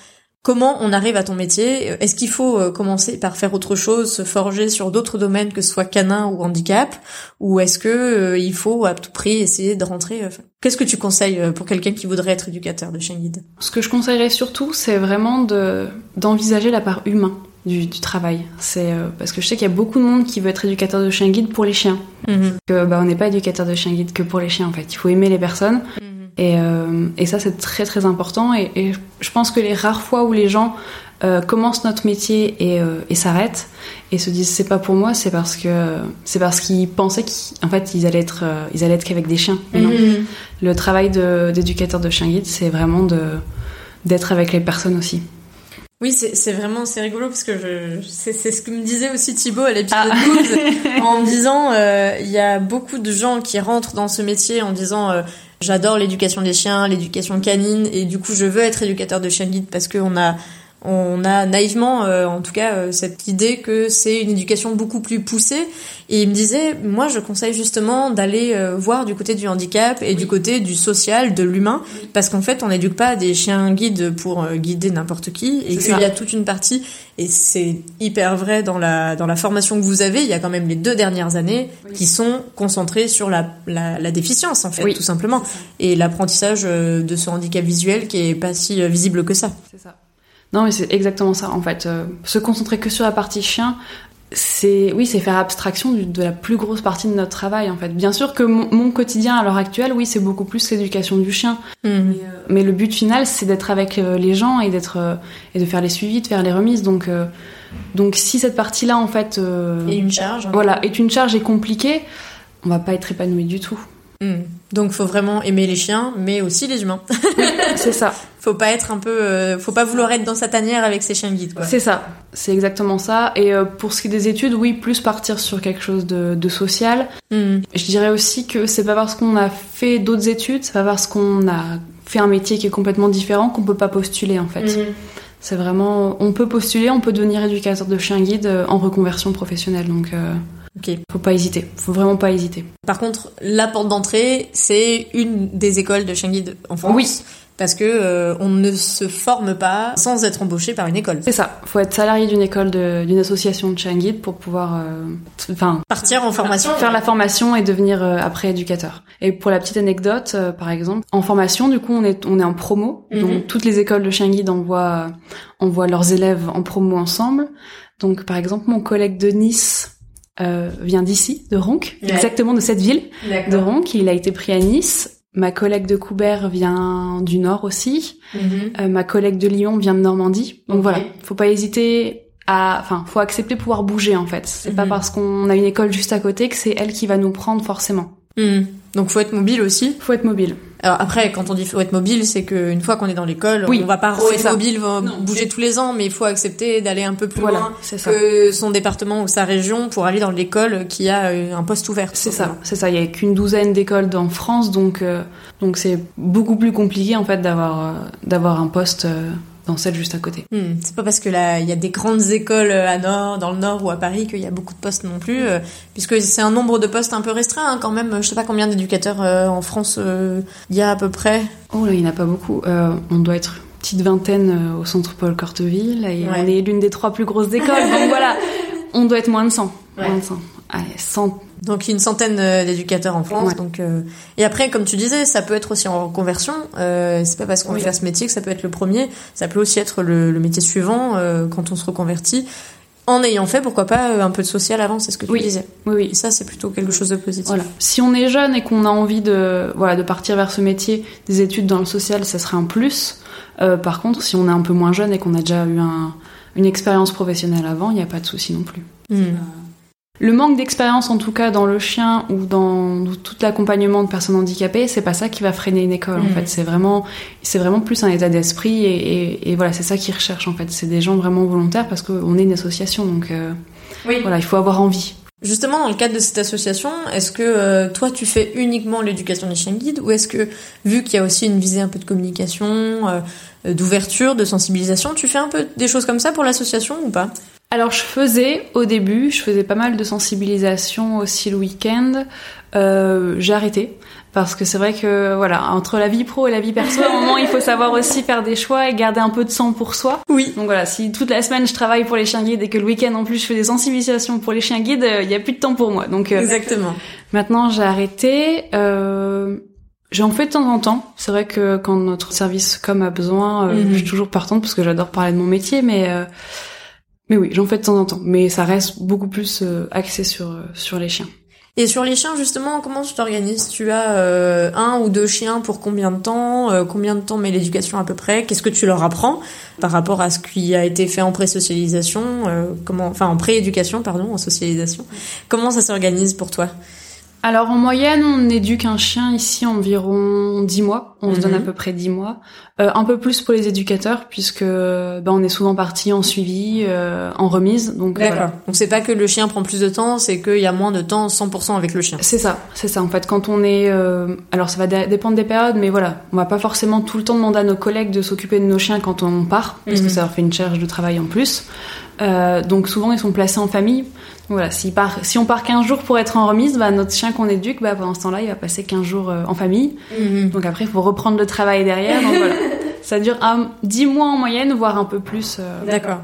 Comment on arrive à ton métier Est-ce qu'il faut euh, commencer par faire autre chose, se forger sur d'autres domaines que ce soit canin ou handicap, ou est-ce que euh, il faut à tout prix essayer de rentrer euh, enfin, Qu'est-ce que tu conseilles euh, pour quelqu'un qui voudrait être éducateur de chien guide? Ce que je conseillerais surtout, c'est vraiment de d'envisager la part humaine du, du travail. C'est euh, parce que je sais qu'il y a beaucoup de monde qui veut être éducateur de chien guide pour les chiens. Que bah on n'est pas éducateur de chien guide que pour les chiens en fait. Il faut aimer les personnes. Et, euh, et ça, c'est très très important. Et, et je pense que les rares fois où les gens euh, commencent notre métier et, euh, et s'arrêtent et se disent c'est pas pour moi, c'est parce que c'est parce qu'ils pensaient qu'en fait ils allaient être ils allaient être qu'avec des chiens. Mais non. Le travail de- d'éducateur de, chien guide, c'est vraiment de d'être avec les personnes aussi. Oui, c'est vraiment c'est rigolo parce que je c'est ce que me disait aussi Thibaut à l'épisode Ah. 12 en me disant euh, il y a beaucoup de gens qui rentrent dans ce métier en disant euh, j'adore l'éducation des chiens, l'éducation canine et du coup je veux être éducateur de chien guide parce qu'on a on a naïvement euh, en tout cas euh, cette idée que c'est une éducation beaucoup plus poussée. Et il me disait moi je conseille justement d'aller euh, voir du côté du handicap et du côté du social de l'humain parce qu'en fait on n'éduque pas des chiens guides pour euh, guider n'importe qui et qu'il y a toute une partie. Et c'est hyper vrai dans la dans la formation que vous avez. Il y a quand même les deux dernières années Oui. qui sont concentrées sur la la, la déficience en fait tout simplement. Et l'apprentissage euh, de ce handicap visuel qui est pas si euh, visible que ça. C'est ça. Non, mais c'est exactement ça. En fait, Euh, se concentrer que sur la partie chien, c'est oui, c'est faire abstraction du- de la plus grosse partie de notre travail. En fait, bien sûr que mon, mon quotidien à l'heure actuelle, oui, c'est beaucoup plus l'éducation du chien. Mhm. Mais le but final, c'est d'être avec euh, les gens et d'être euh, et de faire les suivis, de faire les remises. Donc, euh, donc si cette partie-là, en fait, euh, et une charge voilà, est une charge et compliquée, on va pas être épanoui du tout. Mhm. donc faut vraiment aimer les chiens mais aussi les humains c'est ça. faut pas être un peu euh, faut pas vouloir être dans sa tanière avec ses chiens guides C'est ça, c'est exactement ça. Et euh, pour ce qui est des études, oui, plus partir sur quelque chose de, de social. Mhm. Je dirais aussi que c'est pas parce qu'on a fait d'autres études, c'est pas parce qu'on a fait un métier qui est complètement différent qu'on peut pas postuler en fait. Mhm. C'est vraiment, on peut postuler, on peut devenir éducateur de chien guide euh, en reconversion professionnelle. Donc, euh, ok faut pas hésiter, faut vraiment pas hésiter. Par contre, la porte d'entrée, c'est une des écoles de guide en France. Oui. Parce que euh, on ne se forme pas sans être embauché par une école. C'est ça, faut être salarié d'une école, d'une association de guide pour pouvoir, euh, enfin, Partir en formation. faire la formation et devenir euh, après éducateur. Et pour la petite anecdote, euh, par exemple, en formation, du coup, on est on est en promo. Mhm. Donc toutes les écoles de guide envoient envoient leurs élèves en promo ensemble. Donc par exemple, mon collègue de Nice euh, vient d'ici, de Ronc, Ouais. exactement de cette ville, de. Ronc. Il a été pris à Nice. Ma collègue de Coubert vient du Nord aussi. Mhm. Euh, ma collègue de Lyon vient de Normandie. Donc voilà, faut pas hésiter à, enfin, faut accepter pouvoir bouger en fait. C'est pas Mhm. parce qu'on a une école juste à côté que c'est elle qui va nous prendre forcément. Mhm. Donc faut être mobile aussi. Faut être mobile. Alors après, quand on dit faut être mobile, c'est qu'une fois qu'on est dans l'école, Oui, on va pas être ça. mobile, va Non, bouger tous les ans, mais il faut accepter d'aller un peu plus Voilà, loin que son département ou sa région pour aller dans l'école qui a euh, un poste ouvert. C'est ça, c'est ça. Il y a qu'une douzaine d'écoles en France, donc euh, donc c'est beaucoup plus compliqué en fait d'avoir euh, d'avoir un poste euh, dans celle juste à côté. Hmm, c'est pas parce que là il y a des grandes écoles à Nord, dans le Nord ou à Paris qu'il y a beaucoup de postes non plus, euh, puisque c'est un nombre de postes un peu restreint hein, quand même. Je sais pas combien d'éducateurs euh, en France euh, il y a à peu près. Oh là, il n'y en a pas beaucoup. on doit être une petite vingtaine au centre Paul Corteville et on est l'une des trois plus grosses écoles. donc voilà, on doit être moins de 100. Moins de 100. Allez, 100 donc une centaine euh, d'éducateurs en France. Donc euh, et après, comme tu disais, ça peut être aussi en reconversion. Euh, c'est pas parce qu'on fait ce métier que ça peut être le premier. Ça peut aussi être le, métier suivant euh, quand on se reconvertit. En ayant fait, pourquoi pas, un peu de social avant, c'est ce que tu disais. Oui, oui. Et ça, c'est plutôt quelque chose de positif. Voilà. Si on est jeune et qu'on a envie de, voilà, de partir vers ce métier, des études dans le social, ça serait un plus. par contre, si on est un peu moins jeune et qu'on a déjà eu un, une expérience professionnelle avant, il n'y a pas de souci non plus. Hmm. Le manque d'expérience, en tout cas, dans le chien ou dans tout l'accompagnement de personnes handicapées, c'est pas ça qui va freiner une école. En mm. fait, c'est vraiment, c'est vraiment plus un état d'esprit et, voilà, c'est ça qu'ils recherchent. En fait, c'est des gens vraiment volontaires parce qu'on est une association, donc euh, voilà, il faut avoir envie. Justement, dans le cadre de cette association, est-ce que euh, toi tu fais uniquement l'éducation des chiens guides ou est-ce que, vu qu'il y a aussi une visée un peu de communication, euh, d'ouverture, de sensibilisation, tu fais un peu des choses comme ça pour l'association ou pas? Alors je faisais au début, je faisais pas mal de sensibilisation aussi le week-end. Euh, j'ai arrêté parce que c'est vrai que voilà entre la vie pro et la vie perso, à un moment il faut savoir aussi faire des choix et garder un peu de sang pour soi. Oui. Donc voilà, si toute la semaine je travaille pour les chiens guides et que le week-end en plus je fais des sensibilisations pour les chiens guides, il y a plus de temps pour moi. Donc euh, exactement. Maintenant j'ai arrêté. Euh, J'en fais de temps en temps. C'est vrai que quand notre service com a besoin, euh, mhm. je suis toujours partante parce que j'adore parler de mon métier, mais euh, mais oui, j'en fais de temps en temps, mais ça reste beaucoup plus euh, axé sur euh, sur les chiens. Et sur les chiens, justement, comment tu t'organises? Tu as euh, un ou deux chiens pour combien de temps? Combien de temps met l'éducation à peu près? Qu'est-ce que tu leur apprends par rapport à ce qui a été fait en pré-socialisation Comment, enfin en pré-éducation, pardon, en socialisation? Comment ça s'organise pour toi? Alors en moyenne, on éduque un chien ici environ 10 mois. On se donne à mhm. peu près 10 mois. Euh, un peu plus pour les éducateurs puisque ben, on est souvent parti en suivi, euh, en remise. Donc D'accord. Donc c'est pas que le chien prend plus de temps, c'est qu'il y a moins de temps 100% avec le chien. C'est ça, c'est ça. En fait, quand on est, euh, alors ça va dépendre des périodes, mais voilà, on va pas forcément tout le temps demander à nos collègues de s'occuper de nos chiens quand on part, parce que mhm. ça leur fait une charge de travail en plus. donc souvent ils sont placés en famille. Voilà, si, part, si on part 15 jours pour être en remise, bah, notre chien qu'on éduque, bah, pendant ce temps-là, il va passer 15 jours euh, en famille. Mhm. Donc après, il faut reprendre le travail derrière. Donc voilà. Ça dure un, 10 mois en moyenne, voire un peu plus. Euh, D'accord.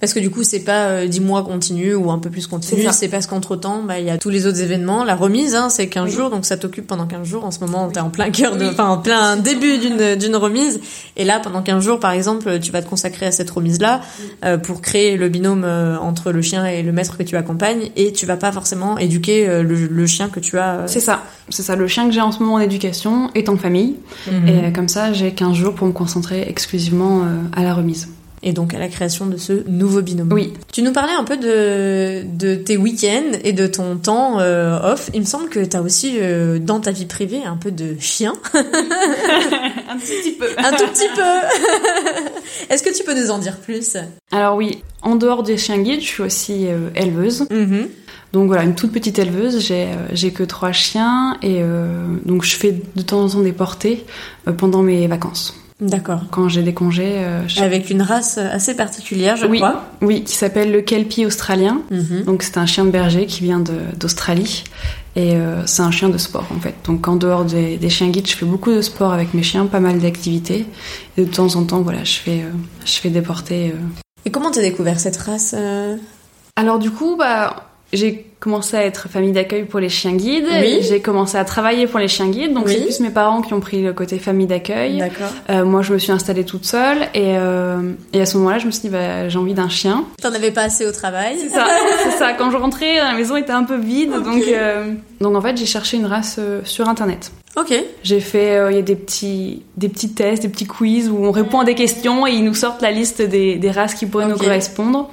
Parce que du coup, c'est pas euh, 10 mois continu ou un peu plus continu. C'est parce qu'entre temps, bah, il y a tous les autres événements. La remise, hein, c'est 15 jours, donc ça t'occupe pendant 15 jours. En ce moment, t'es en plein cœur de, enfin, en plein début d'une, d'une remise. Et là, pendant 15 jours, par exemple, tu vas te consacrer à cette remise-là, euh, pour créer le binôme euh, entre le chien et le maître que tu accompagnes. Et tu vas pas forcément éduquer euh, le, le, chien que tu as. C'est ça. C'est ça. Le chien que j'ai en ce moment en éducation est en famille. Mhm. Et comme ça, j'ai 15 jours pour me concentrer exclusivement à la remise et donc à la création de ce nouveau binôme. Oui. Tu nous parlais un peu de, de tes week-ends et de ton temps euh, off. Il me semble que tu as aussi euh, dans ta vie privée un peu de chien. un petit peu. un tout petit peu. Est-ce que tu peux nous en dire plus? Alors oui, en dehors des chiens guides, je suis aussi euh, éleveuse. Mm-hmm. Donc voilà, une toute petite éleveuse, j'ai j'ai que trois chiens et donc je fais de temps en temps des portées pendant mes vacances. D'accord. Quand j'ai des congés. Euh, Avec une race assez particulière, je oui, crois. Oui, qui s'appelle le Kelpie australien. Mhm. Donc c'est un chien de berger qui vient d'Australie. Et euh, c'est un chien de sport en fait. Donc en dehors des, des, chiens guides, je fais beaucoup de sport avec mes chiens, pas mal d'activités. Et de temps en temps, voilà, je fais, euh, je fais des portées. Et comment t'as découvert cette race Alors du coup, bah j'ai commencé à être famille d'accueil pour les chiens guides. J'ai commencé à travailler pour les chiens guides. Donc c'est plus mes parents qui ont pris le côté famille d'accueil. D'accord. Euh, moi, je me suis installée toute seule et, euh, et à ce moment-là, je me suis dit bah, j'ai envie d'un chien. T'en avais pas assez au travail. C'est ça. c'est ça. Quand je rentrais, la maison était un peu vide. Donc euh, donc en fait, j'ai cherché une race euh, sur internet. Ok. J'ai fait, euh, il y a des petits, des petits tests, des petits quiz où on répond à des questions et ils nous sortent la liste des, des races qui pourraient nous correspondre.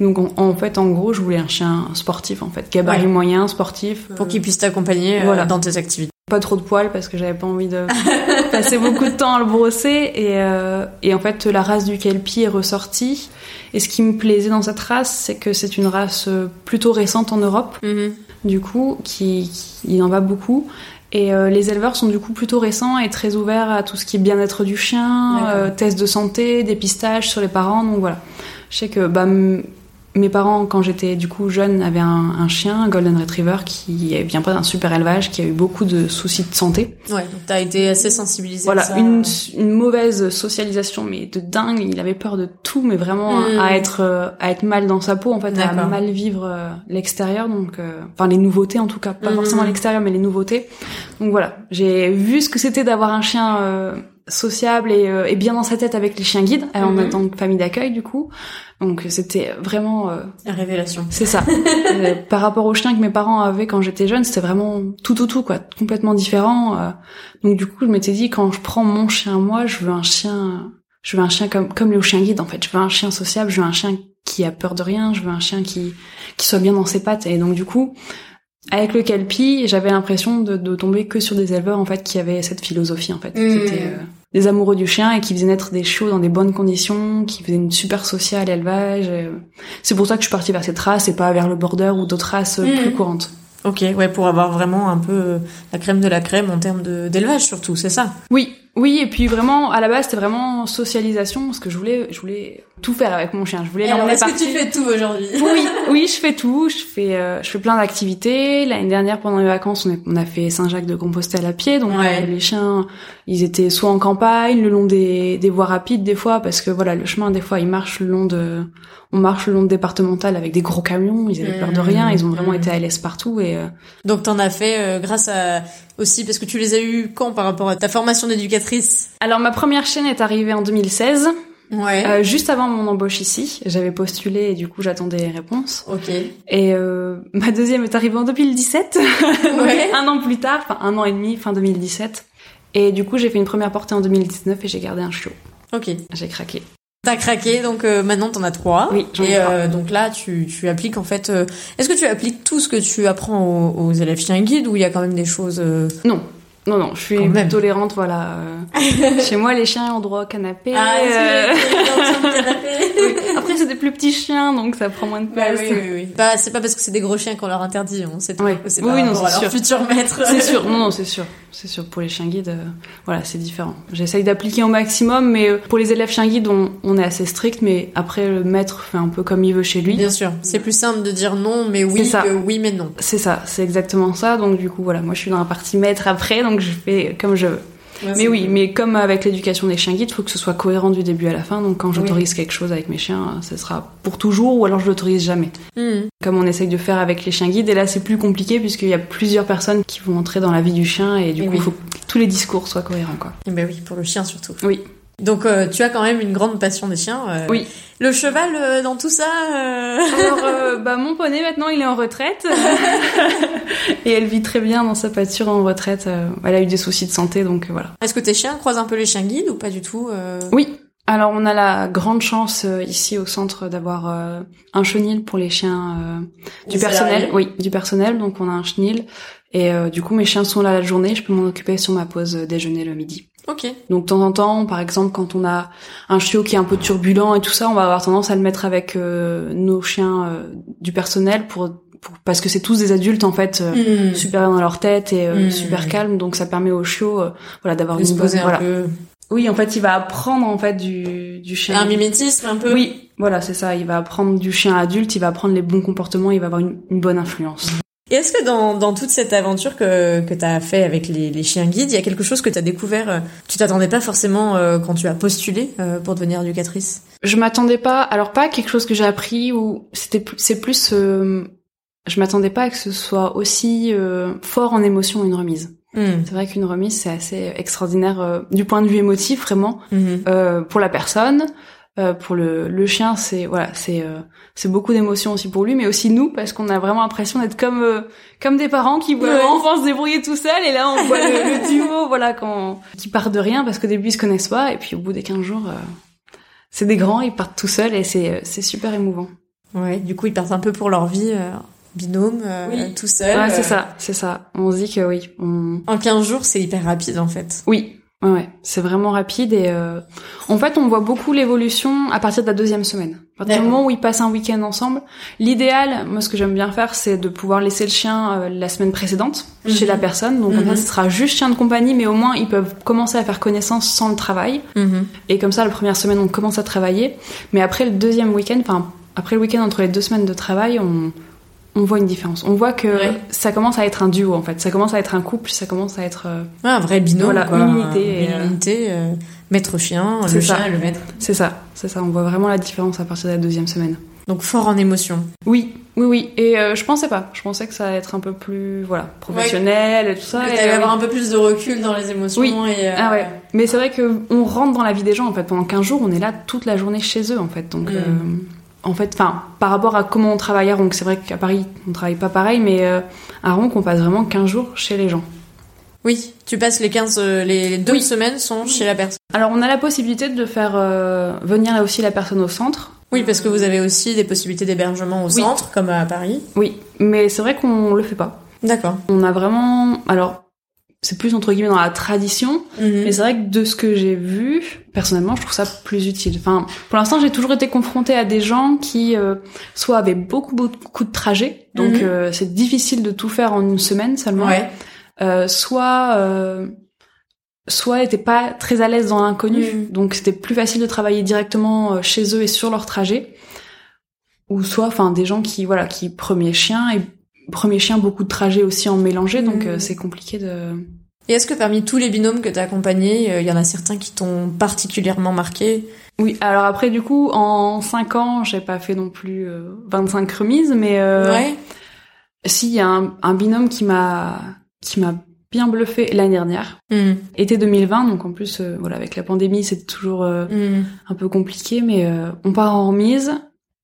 Donc en, fait, en gros, je voulais un chien sportif, en fait, gabarit moyen, sportif. Pour qu'il puisse t'accompagner euh, voilà. dans tes activités. Pas trop de poils parce que j'avais pas envie de passer beaucoup de temps à le brosser. Et, euh, et en fait, la race du Kelpie est ressortie. Et ce qui me plaisait dans cette race, c'est que c'est une race euh, plutôt récente en Europe. Mm-hmm. Du coup, qui, qui, il en va beaucoup. Et euh, les éleveurs sont du coup plutôt récents et très ouverts à tout ce qui est bien-être du chien, euh, tests de santé, dépistage sur les parents. Donc voilà. Je sais que bah, mes parents, quand j'étais du coup jeune, avaient un, un chien, un Golden Retriever, qui vient pas d'un super élevage, qui a eu beaucoup de soucis de santé. Ouais, donc t'as été assez sensibilisée Voilà, à ça. une, une mauvaise socialisation, mais de dingue. Il avait peur de tout, mais vraiment Mm. à être euh, à être mal dans sa peau, en fait, à mal vivre euh, l'extérieur. Donc, euh, enfin les nouveautés en tout cas, pas Mm. forcément l'extérieur, mais les nouveautés. Donc voilà, j'ai vu ce que c'était d'avoir un chien euh, sociable et, euh, et bien dans sa tête avec les chiens guides, euh, en Mhm. tant que famille d'accueil du coup. Donc c'était vraiment euh, La révélation. c'est ça. Euh, par rapport aux chiens que mes parents avaient quand j'étais jeune, c'était vraiment tout tout tout quoi, complètement différent. euh. Donc du coup, je m'étais dit quand je prends mon chien moi, je veux un chien, je veux un chien comme comme les chiens guides en fait. Je veux un chien sociable, je veux un chien qui a peur de rien, je veux un chien qui qui soit bien dans ses pattes. Et donc du coup, avec le Kelpie, j'avais l'impression de, de tomber que sur des éleveurs en fait qui avaient cette philosophie en fait, Mm. qui étaient euh, des amoureux du chien et qui faisaient naître des chiots dans des bonnes conditions, qui faisaient une super sociale élevage. euh. C'est pour ça que je suis partie vers cette race et pas vers le border ou d'autres races euh, plus courantes. Ok, ouais, pour avoir vraiment un peu la crème de la crème en termes d'élevage surtout, c'est ça? Oui, oui, et puis vraiment à la base c'était vraiment socialisation parce que je voulais, je voulais tout faire avec mon chien. Je voulais l'emmener partir. tout aujourd'hui Oui, oui, je fais tout. Je fais, euh, je fais plein d'activités. L'année dernière, pendant les vacances, on, est- on a fait Saint-Jacques-de-Compostelle à pied. Donc Ouais. euh, les chiens, ils étaient soit en campagne, le long des, des voies rapides des fois, parce que voilà, le chemin des fois, il marche le long de, on marche le long de départemental avec des gros camions. Ils avaient peur de Mmh. rien. Ils ont vraiment Mmh. été à l'aise partout et euh, Donc t'en as fait euh, grâce à aussi parce que tu les as eu quand par rapport à ta formation d'éducatrice alors ma première chaîne est arrivée en 2016, Ouais. euh, juste avant mon embauche ici. J'avais postulé et du coup j'attendais les réponses. ok. Et euh, ma deuxième est arrivée en 2017, Ouais. un an plus tard, enfin un an et demi, fin 2017. Et du coup, j'ai fait une première portée en 2019 et j'ai gardé un chiot. Ok. J'ai craqué. T'as craqué, donc euh, maintenant t'en as trois. Oui, j'en ai Et trois. euh, donc là, tu, tu appliques en fait. euh, Est-ce que tu appliques tout ce que tu apprends aux, aux élèves chiens guides ou il y a quand même des choses euh, Non, non, non, je suis Quand même. tolérante, voilà. euh. Chez moi, les chiens ont droit au canapé. Ah, euh, des plus petits chiens, donc ça prend moins de Bah place. oui, oui, oui. Bah, c'est pas parce que c'est des gros chiens qu'on leur interdit, on sait Ouais. c'est Oui, non, c'est sûr. futur maître. C'est sûr, non, non, c'est sûr. C'est sûr, pour les chiens guides, euh, voilà, c'est différent. J'essaye d'appliquer au maximum, mais euh, pour les élèves chiens guides, on, on est assez strict, mais après, le maître fait un peu comme il veut chez lui. Bien sûr, c'est plus simple de dire non, mais oui ça. que oui, mais non. C'est ça, c'est exactement ça. Donc du coup, voilà, moi je suis dans la partie maître après, donc je fais comme je veux. Mais oui, mais comme avec l'éducation des chiens guides, il faut que ce soit cohérent du début à la fin. Donc quand j'autorise quelque chose avec mes chiens, ce sera pour toujours ou alors je l'autorise jamais. Hmm. Comme on essaye de faire avec les chiens guides, et là c'est plus compliqué puisqu'il y a plusieurs personnes qui vont entrer dans la vie du chien et du Et coup oui. il faut que tous les discours soient cohérents quoi. Eh Ben oui, pour le chien surtout. Oui. Donc euh, tu as quand même une grande passion des chiens. euh. Oui. Le cheval euh, dans tout ça. euh, Alors euh, bah mon poney maintenant il est en retraite et elle vit très bien dans sa pâture en retraite. Elle a eu des soucis de santé donc voilà. Est-ce que tes chiens croisent un peu les chiens guides ou pas du tout Oui. Alors on a la grande chance euh, ici au centre d'avoir euh, un chenil pour les chiens euh, du personnel. Oui, du personnel. Donc on a un chenil et euh, du coup mes chiens sont là la journée. Je peux m'en occuper sur ma pause déjeuner le midi. Ok. Donc de temps en temps, par exemple, quand on a un chiot qui est un peu turbulent et tout ça, on va avoir tendance à le mettre avec euh, nos chiens euh, du personnel pour, pour parce que c'est tous des adultes en fait. euh, Hmm. super dans leur tête et euh, Mm. super calme donc ça permet au chiot euh, voilà d'avoir une se bonne un voilà peu. oui, en fait, il va apprendre en fait du du chien. Un mimétisme un peu. Oui, voilà, c'est ça. Il va apprendre du chien adulte, il va apprendre les bons comportements, il va avoir une, une bonne influence. Et est-ce que dans, dans toute cette aventure que, que tu as fait avec les, les chiens guides, il y a quelque chose que tu as découvert euh, Tu t'attendais pas forcément euh, quand tu as postulé euh, pour devenir éducatrice? Je m'attendais pas, alors pas à quelque chose que j'ai appris ou c'était plus- c'est plus, euh, je m'attendais pas à que ce soit aussi euh, fort en émotion une remise. Hmm. C'est vrai qu'une remise c'est assez extraordinaire euh, du point de vue émotif vraiment. Euh, pour la personne, euh, pour le, le chien, c'est voilà, c'est euh, c'est beaucoup d'émotions aussi pour lui, mais aussi nous parce qu'on a vraiment l'impression d'être comme euh, comme des parents qui voient leur enfant se débrouiller tout seul et là on voit le, le duo voilà quand qui part de rien parce qu'au début ils se connaissent pas et puis au bout des 15 jours euh, c'est des grands, ils partent tout seuls et c'est euh, c'est super émouvant. Ouais, du coup, ils partent un peu pour leur vie, euh, binôme, euh, Oui. tout seul. Ouais, c'est euh. ça, c'est ça. On se dit que oui, on En 15 jours, c'est hyper rapide en fait. oui. Ouais, ouais, c'est vraiment rapide et euh, en fait on voit beaucoup l'évolution à partir de la deuxième semaine. À partir du moment où ils passent un week-end ensemble, l'idéal, moi ce que j'aime bien faire, c'est de pouvoir laisser le chien euh, la semaine précédente chez Mhm. la personne. Donc comme Mhm. ça, ce sera juste chien de compagnie, mais au moins ils peuvent commencer à faire connaissance sans le travail. Mhm. Et comme ça, la première semaine, on commence à travailler. Mais après le deuxième week-end, enfin, après le week-end entre les deux semaines de travail, on, on voit une différence. On voit que Ouais. ça commence à être un duo, en fait. Ça commence à être un couple, ça commence à être... euh, Ouais, un vrai binôme, Voilà, quoi. une unité et, Une euh, unité, euh, maître chien, le ça. chien et le maître. C'est ça, c'est ça. On voit vraiment la différence à partir de la deuxième semaine. Donc fort en émotion. Oui, oui, oui. Et euh, je pensais pas. Je pensais que ça allait être un peu plus, voilà, professionnel et tout ça. que et, euh, avoir un peu plus de recul dans les émotions Oui. et... euh, Ah ouais. Mais c'est vrai que on rentre dans la vie des gens en fait. Pendant 15 jours, on est là toute la journée chez eux en fait. Donc Mm. En fait, enfin par rapport à comment on travaille à Ronc, c'est vrai qu'à Paris on travaille pas pareil, mais euh, à Ronc on passe vraiment 15 jours chez les gens. Oui, tu passes les 15, euh, les les deux Oui. semaines sont chez la personne. Alors on a la possibilité de faire euh, venir là aussi la personne au centre. Oui, parce que vous avez aussi des possibilités d'hébergement au Oui. centre, comme à Paris. Oui, mais c'est vrai qu'on le fait pas. D'accord. On a vraiment, alors c'est plus entre guillemets dans la tradition, Mhm. Mais c'est vrai que de ce que j'ai vu, personnellement, je trouve ça plus utile. Enfin, pour l'instant, j'ai toujours été confrontée à des gens qui euh, soit avaient beaucoup beaucoup de trajets, donc Mhm. euh, c'est difficile de tout faire en une semaine seulement. Ouais. Euh, soit euh, soit étaient pas très à l'aise dans l'inconnu, Mhm. donc c'était plus facile de travailler directement euh, chez eux et sur leur trajet. Ou soit, enfin, des gens qui voilà, qui premier chien et premier chien beaucoup de trajets aussi en mélangé, donc euh, c'est compliqué de Et est-ce que parmi tous les binômes que t'as accompagnés, euh, il y en a certains qui t'ont particulièrement marqué? Oui, alors après du coup en 5 ans, j'ai pas fait non plus euh, 25 remises mais euh, Ouais. si il y a un, un binôme qui m'a qui m'a bien bluffé l'année dernière, Mhm. été 2020 donc en plus euh, voilà avec la pandémie, c'est toujours euh, Mhm. un peu compliqué mais euh, on part en remise.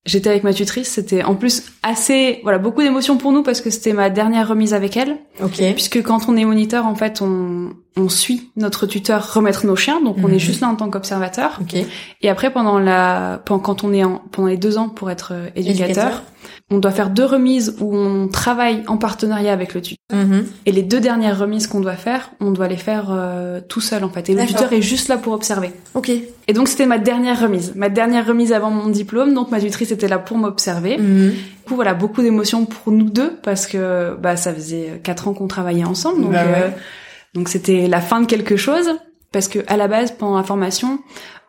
J'étais avec ma tutrice, c'était en plus assez voilà, beaucoup d'émotions pour nous parce que c'était ma dernière remise avec elle Ok. puisque quand on est moniteur en fait, on on suit notre tuteur remettre nos chiens donc on Mhm. est juste là en tant qu'observateur. Ok. Et après, pendant la, quand on est en, pendant les deux ans pour être euh, éducateur, Éducateur. On doit faire deux remises où on travaille en partenariat avec le tuteur. Mhm. Et les deux dernières remises qu'on doit faire, on doit les faire euh, tout seul en fait. Et le tuteur est juste là pour observer. Ok. Et donc c'était ma dernière remise, ma dernière remise avant mon diplôme. Donc ma tutrice était là pour m'observer. Mhm. Du coup voilà, beaucoup d'émotions pour nous deux parce que bah ça faisait quatre ans qu'on travaillait ensemble. Donc Bah ouais. euh, donc c'était la fin de quelque chose parce que à la base pendant la formation,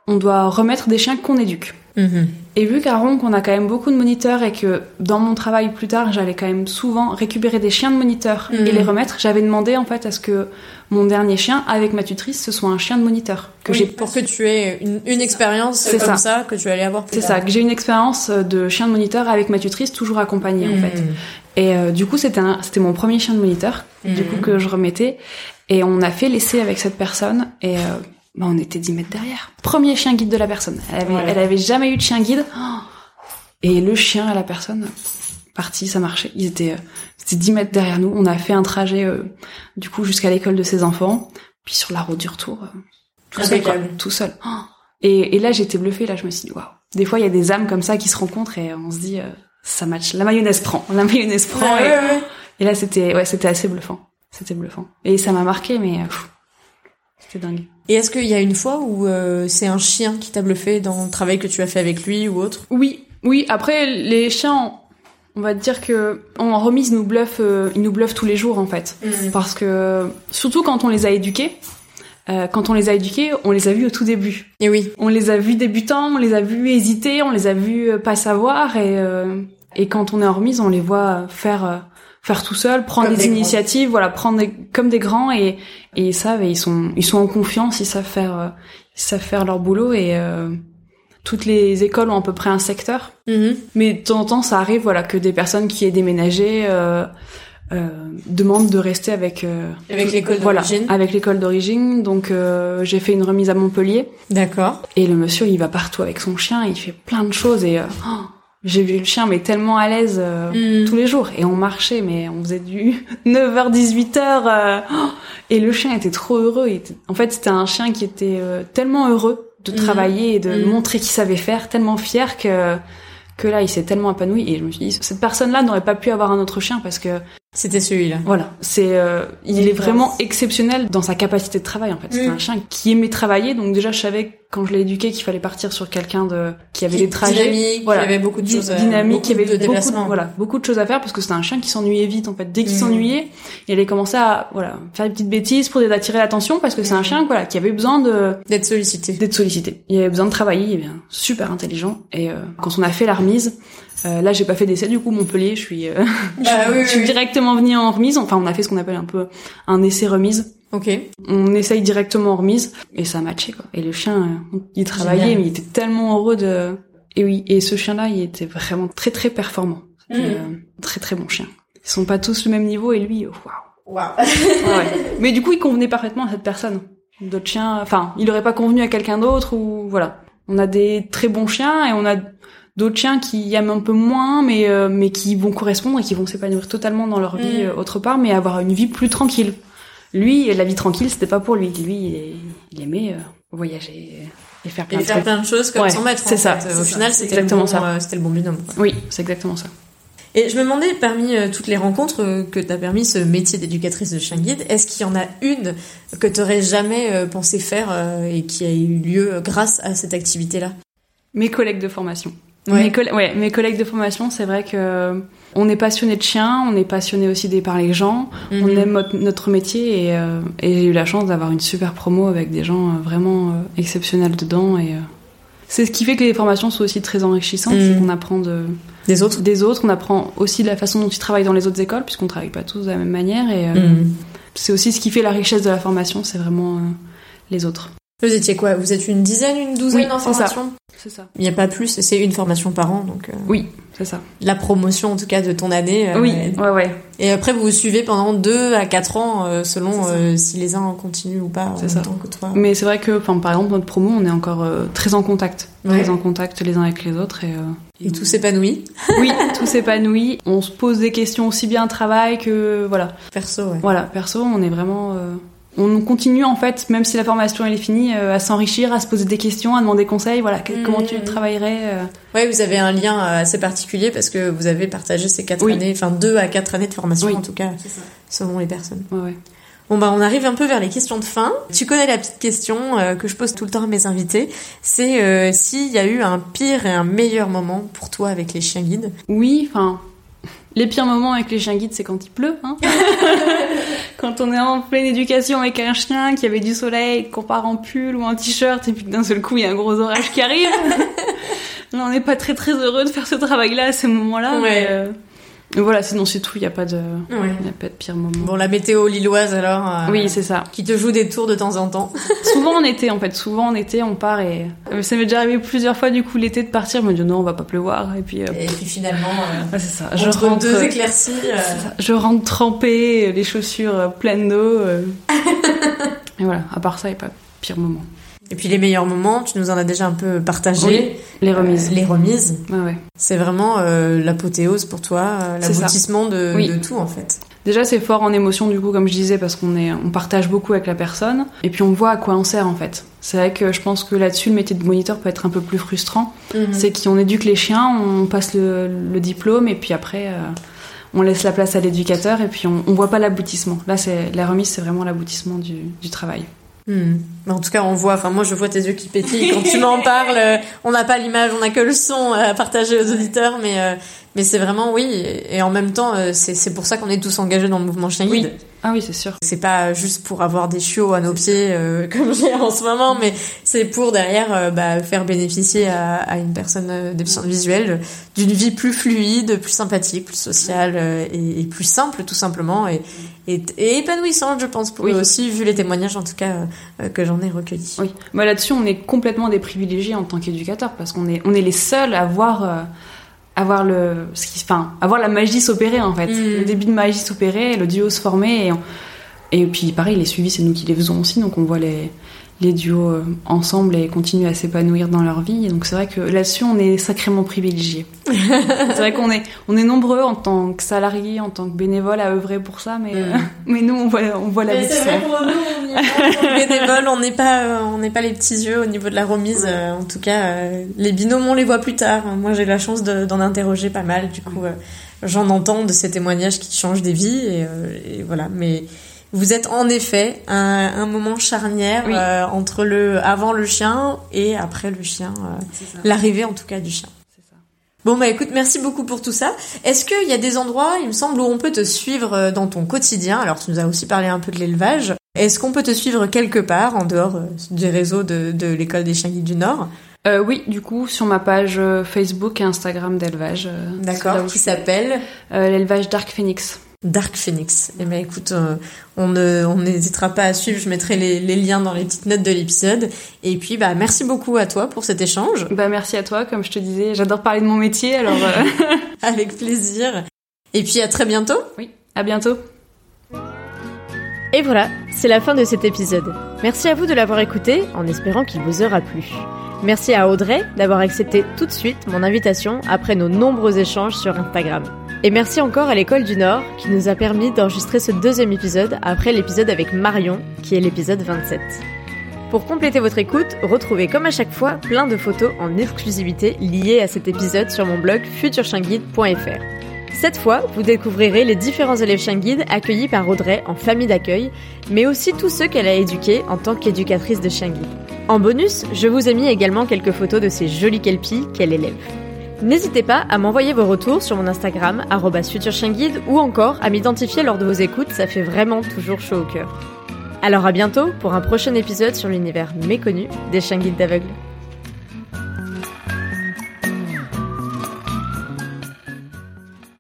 on doit remettre des chiens qu'on éduque. Mhm. Et vu qu'à Ronc, on a quand même beaucoup de moniteurs et que dans mon travail plus tard, j'allais quand même souvent récupérer des chiens de moniteurs Mhm. et les remettre, j'avais demandé en fait à ce que mon dernier chien, avec ma tutrice, ce soit un chien de moniteur. Que Oui, j'ai pour que tu aies une, une expérience C'est comme ça. ça. que tu allais avoir plus C'est ça, que j'ai une expérience de chien de moniteur avec ma tutrice, toujours accompagnée en Mhm. fait. Et euh, du coup, c'était un- c'était mon premier chien de moniteur, du Mhm. coup que je remettais. Et on a fait l'essai avec cette personne et euh, bah, on était 10 mètres derrière. Premier chien guide de la personne. Elle avait, Ouais. elle avait jamais eu de chien guide. Et le chien et la personne, parti, ça marchait. Ils étaient, euh, c'était 10 mètres derrière nous. On a fait un trajet euh, du coup jusqu'à l'école de ses enfants. Puis sur la route du retour, euh, tout seul, quoi, tout seul. Et, et là, j'étais bluffée. Là, je me suis dit, waouh. Des fois, il y a des âmes comme ça qui se rencontrent et on se dit, euh, ça match. La mayonnaise prend. La mayonnaise prend. Ouais, et, ouais, ouais. et là, c'était, ouais, c'était assez bluffant. C'était bluffant. Et ça m'a marqué, mais pff, c'était dingue. Et est-ce qu'il y a une fois où euh, c'est un chien qui t'a bluffé dans le travail que tu as fait avec lui ou autre? Oui, oui. Après, les chiens, on va dire que en remise, ils nous bluffent, euh, ils nous bluffent tous les jours en fait, parce que surtout quand on les a éduqués. euh, quand on les a éduqués, on les a vus au tout début. Et oui. On les a vus débutants, on les a vus hésiter, on les a vus euh, pas savoir et euh, et quand on est en remise, on les voit faire euh, faire tout seul, prendre Comme des, initiatives, voilà, prendre des- comme des grands et et ils savent et ils sont ils sont en confiance, ils savent faire euh, ils savent faire leur boulot et euh, toutes les écoles ont à peu près un secteur. Mhm. Mais de temps en temps, ça arrive, voilà, que des personnes qui aient déménagé euh, euh, demandent de rester avec euh, Avec l'école voilà, d'origine. avec l'école d'origine. Donc euh, j'ai fait une remise à Montpellier D'accord. et le monsieur, il va partout avec son chien, il fait plein de choses et euh, oh, j'ai vu le chien mais tellement à l'aise euh, Mhm. tous les jours et on marchait mais on faisait du 9h 18h euh, oh, et le chien était trop heureux, il était- en fait, c'était un chien qui était euh, tellement heureux de Mhm. travailler et de Mhm. montrer qu'il savait faire, tellement fier que que là, il s'est tellement épanoui et je me suis dit, cette personne-là n'aurait pas pu avoir un autre chien parce que c'était celui-là. Voilà, c'est euh, il est vraiment exceptionnel dans sa capacité de travail en fait. C'est Mm. un chien qui aimait travailler, donc déjà je savais quand je l'ai éduqué qu'il fallait partir sur quelqu'un de qui avait des trajets dynamique, voilà, qui avait beaucoup de choses, dynamique, qui avait de beaucoup déplacements. voilà, beaucoup de choses à faire parce que c'était un chien qui s'ennuyait vite en fait. Dès qu'il Mm. s'ennuyait, il allait commencer à voilà faire des petites bêtises pour attirer l'attention parce que c'est un Mm. chien voilà qui avait besoin de D'être sollicité. d'être sollicité. Il avait besoin de travailler, il est bien super intelligent. Et euh, quand on a fait la remise, euh, là j'ai pas fait d'essai du coup Montpellier, je suis, euh, Bah oui, je suis oui. Directement venue en remise. Enfin on a fait ce qu'on appelle un peu un essai remise. Ok. On essaye directement en remise et ça a matché quoi. Et le chien, euh, il travaillait, Génial. mais il était tellement heureux de. Et oui, et ce chien-là, il était vraiment très très performant. Mhm. euh, très très bon chien. Ils sont pas tous le même niveau et lui, euh, waouh. Waouh. Ouais, ouais. Mais du coup, il convenait parfaitement à cette personne. D'autres chiens, enfin, il aurait pas convenu à quelqu'un d'autre ou voilà. On a des très bons chiens et on a d'autres chiens qui aiment un peu moins, mais euh, mais qui vont correspondre et qui vont s'épanouir totalement dans leur vie Mm. euh, autre part, mais avoir une vie plus tranquille. Lui, la vie tranquille, c'était pas pour lui. Lui, il, aimait euh, voyager et faire plein Et de faire trucs. plein de choses comme Ouais, son maître. c'est ça, fait. Au ça. final, c'était le exactement bon, ça. c'était le bon binôme. quoi. Oui, c'est exactement ça. Et je me demandais, parmi toutes les rencontres que t'as permis ce métier d'éducatrice de chien guide, est-ce qu'il y en a une que t'aurais jamais pensé faire et qui a eu lieu grâce à cette activité-là? Mes collègues de formation. Ouais. Mes, coll- ouais, mes collègues de formation, c'est vrai que on est passionné de chiens, on est passionné aussi des par les gens, on Mhm. aime notre, métier et, euh, et j'ai eu la chance d'avoir une super promo avec des gens euh, vraiment euh, exceptionnels dedans et euh, c'est ce qui fait que les formations sont aussi très enrichissantes, Mhm. c'est qu'on apprend de, Des autres des autres, on apprend aussi de la façon dont ils travaillent dans les autres écoles puisqu'on travaille pas tous de la même manière et Mhm. c'est aussi ce qui fait la richesse de la formation, c'est vraiment les autres. Vous étiez quoi? Vous êtes une dizaine, une douzaine Oui, en formation? C'est ça. Il n'y a pas plus, et c'est une formation par an, donc euh, Oui, c'est ça. la promotion en tout cas de ton année. euh, oui, et- ouais, ouais. Et après, vous vous suivez pendant deux à quatre ans, euh, selon euh, si les uns continuent ou pas en ça. que toi. Mais c'est vrai que, par exemple, notre promo, on est encore euh, très en contact, Ouais. très en contact les uns avec les autres et. euh, Et tout s'épanouit. Oui, tout s'épanouit. On se pose des questions aussi bien au travail que voilà. Perso, ouais. Voilà, perso, on est vraiment. On continue en fait, même si la formation elle est finie, euh, à s'enrichir, à se poser des questions, à demander conseils. Voilà, que- comment tu travaillerais euh, Ouais, vous avez un lien euh, assez particulier parce que vous avez partagé ces quatre Oui. années, enfin deux à quatre années de formation Oui. en tout cas, selon les personnes. Ouais, ouais. Bon bah on arrive un peu vers les questions de fin. Tu connais la petite question euh, que je pose tout le temps à mes invités, c'est s'il y a eu un pire et un meilleur moment pour toi avec les chiens guides? Oui, enfin, les pires moments avec les chiens guides, c'est quand il pleut. Hein quand on est en pleine éducation avec un chien qui avait du soleil, qu'on part en pull ou en t-shirt, et puis que d'un seul coup, il y a un gros orage qui arrive. On n'est pas très très heureux de faire ce travail-là à ce moment-là. Ouais. mais, euh, voilà, sinon c'est tout, il n'y a pas de... Ouais. Il y a pas de pire moment. Bon la météo lilloise alors. euh, oui, c'est ça. Qui te joue des tours de temps en temps. Souvent en été, en fait. Souvent en été, on part et... euh, Ça m'est déjà arrivé plusieurs fois, du coup, l'été, de partir. Je me dis, non, on va pas pleuvoir. Et puis... euh, Et puis finalement, euh, ah, c'est ça. entre deux éclaircies. ça. Je rentre trempée, les chaussures pleines d'eau. et voilà, à part ça, il n'y a pas pire moment. Et puis les meilleurs moments, tu nous en as déjà un peu partagé. Oui, Les remises. Euh, les remises. Ouais, ouais. C'est vraiment euh, l'apothéose pour toi, euh, l'aboutissement de, Oui. de tout en fait. Déjà, c'est fort en émotion, du coup, comme je disais, parce qu'on est, on partage beaucoup avec la personne. Et puis, on voit à quoi on sert, en fait. C'est vrai que je pense que là-dessus, le métier de moniteur peut être un peu plus frustrant. C'est qu'on éduque les chiens, on passe le, le diplôme, et puis après, on laisse la place à l'éducateur, et puis on, on voit pas l'aboutissement. Là, c'est, la remise, c'est vraiment l'aboutissement du, du travail. Hmm. En tout cas, on voit, enfin moi je vois tes yeux qui pétillent quand tu m'en parles. euh, On n'a pas l'image, on n'a que le son euh, à partager aux auditeurs, mais euh, mais c'est vraiment oui. Et en même temps, euh, c'est pour ça qu'on est tous engagés dans le mouvement chien guide. Ah oui, c'est sûr. C'est pas juste pour avoir des chiots à nos pieds euh, comme j'ai en ce moment, mais c'est pour derrière euh, bah, faire bénéficier à, à une personne euh, déficiente visuelle d'une vie plus fluide, plus sympathique, plus sociale euh, et, et plus simple tout simplement et, et, et épanouissante, je pense pour Oui. eux aussi, vu les témoignages en tout cas que j'en ai recueillis. Oui, bah là-dessus, on est complètement des privilégiés en tant qu'éducateurs parce qu'on est, on est les seuls à voir, euh, à voir le, ce qui, enfin, à voir la magie s'opérer en fait. Mm. Le début de magie s'opérer, le duo se former et on, Et puis pareil, les suivis, c'est nous qui les faisons aussi, donc on voit les, les duos euh, ensemble et continuent à s'épanouir dans leur vie. Et donc c'est vrai que là-dessus, on est sacrément privilégiés. c'est vrai qu'on est, on est nombreux en tant que salariés, en tant que bénévoles à œuvrer pour ça, mais, euh, mais nous, on voit, on voit la Mais c'est vrai pour nous, on est bénévoles, on n'est pas, euh, on n'est pas les petits yeux au niveau de la remise. euh, en tout cas, euh, les binômes, on les voit plus tard. Moi, j'ai la chance de- d'en interroger pas mal. Du coup, j'en entends de ces témoignages qui changent des vies. Et, euh, et voilà. Mais vous êtes en effet un, un moment charnière Oui. euh, entre le avant le chien et après le chien, euh, l'arrivée en tout cas du chien. Ça. Bon bah écoute, merci beaucoup pour tout ça. Est-ce qu'il y a des endroits, il me semble, où on peut te suivre euh, dans ton quotidien? Alors tu nous as aussi parlé un peu de l'élevage. Est-ce qu'on peut te suivre quelque part en dehors euh, des réseaux de, de l'école des chiens guides du Nord? Euh, oui, du coup, sur ma page euh, Facebook et Instagram d'élevage. D'accord, qui s'appelle? Euh, L'élevage Dark Phoenix. Dark Phoenix. Eh ben écoute, euh, on n'hésitera pas à suivre. Je mettrai les, les liens dans les petites notes de l'épisode. Et puis bah merci beaucoup à toi pour cet échange. Bah, merci à toi, comme je te disais, j'adore parler de mon métier, alors euh, Avec plaisir. Et puis à très bientôt. oui, à bientôt. Et voilà, c'est la fin de cet épisode. Merci à vous de l'avoir écouté, en espérant qu'il vous aura plu. Merci à Audrey d'avoir accepté tout de suite mon invitation après nos nombreux échanges sur Instagram. Et merci encore à l'école du Nord qui nous a permis d'enregistrer ce deuxième épisode après l'épisode avec Marion, qui est l'épisode 27. Pour compléter votre écoute, retrouvez comme à chaque fois plein de photos en exclusivité liées à cet épisode sur mon blog futurchienguide.fr. Cette fois, vous découvrirez les différents élèves guides accueillis par Audrey en famille d'accueil, mais aussi tous ceux qu'elle a éduqués en tant qu'éducatrice de guide. En bonus, je vous ai mis également quelques photos de ces jolies kelpies qu'elle élève. N'hésitez pas à m'envoyer vos retours sur mon Instagram, futurchienguide, ou encore à m'identifier lors de vos écoutes, ça fait vraiment toujours chaud au cœur. Alors à bientôt pour un prochain épisode sur l'univers méconnu des chiens guides d'aveugles.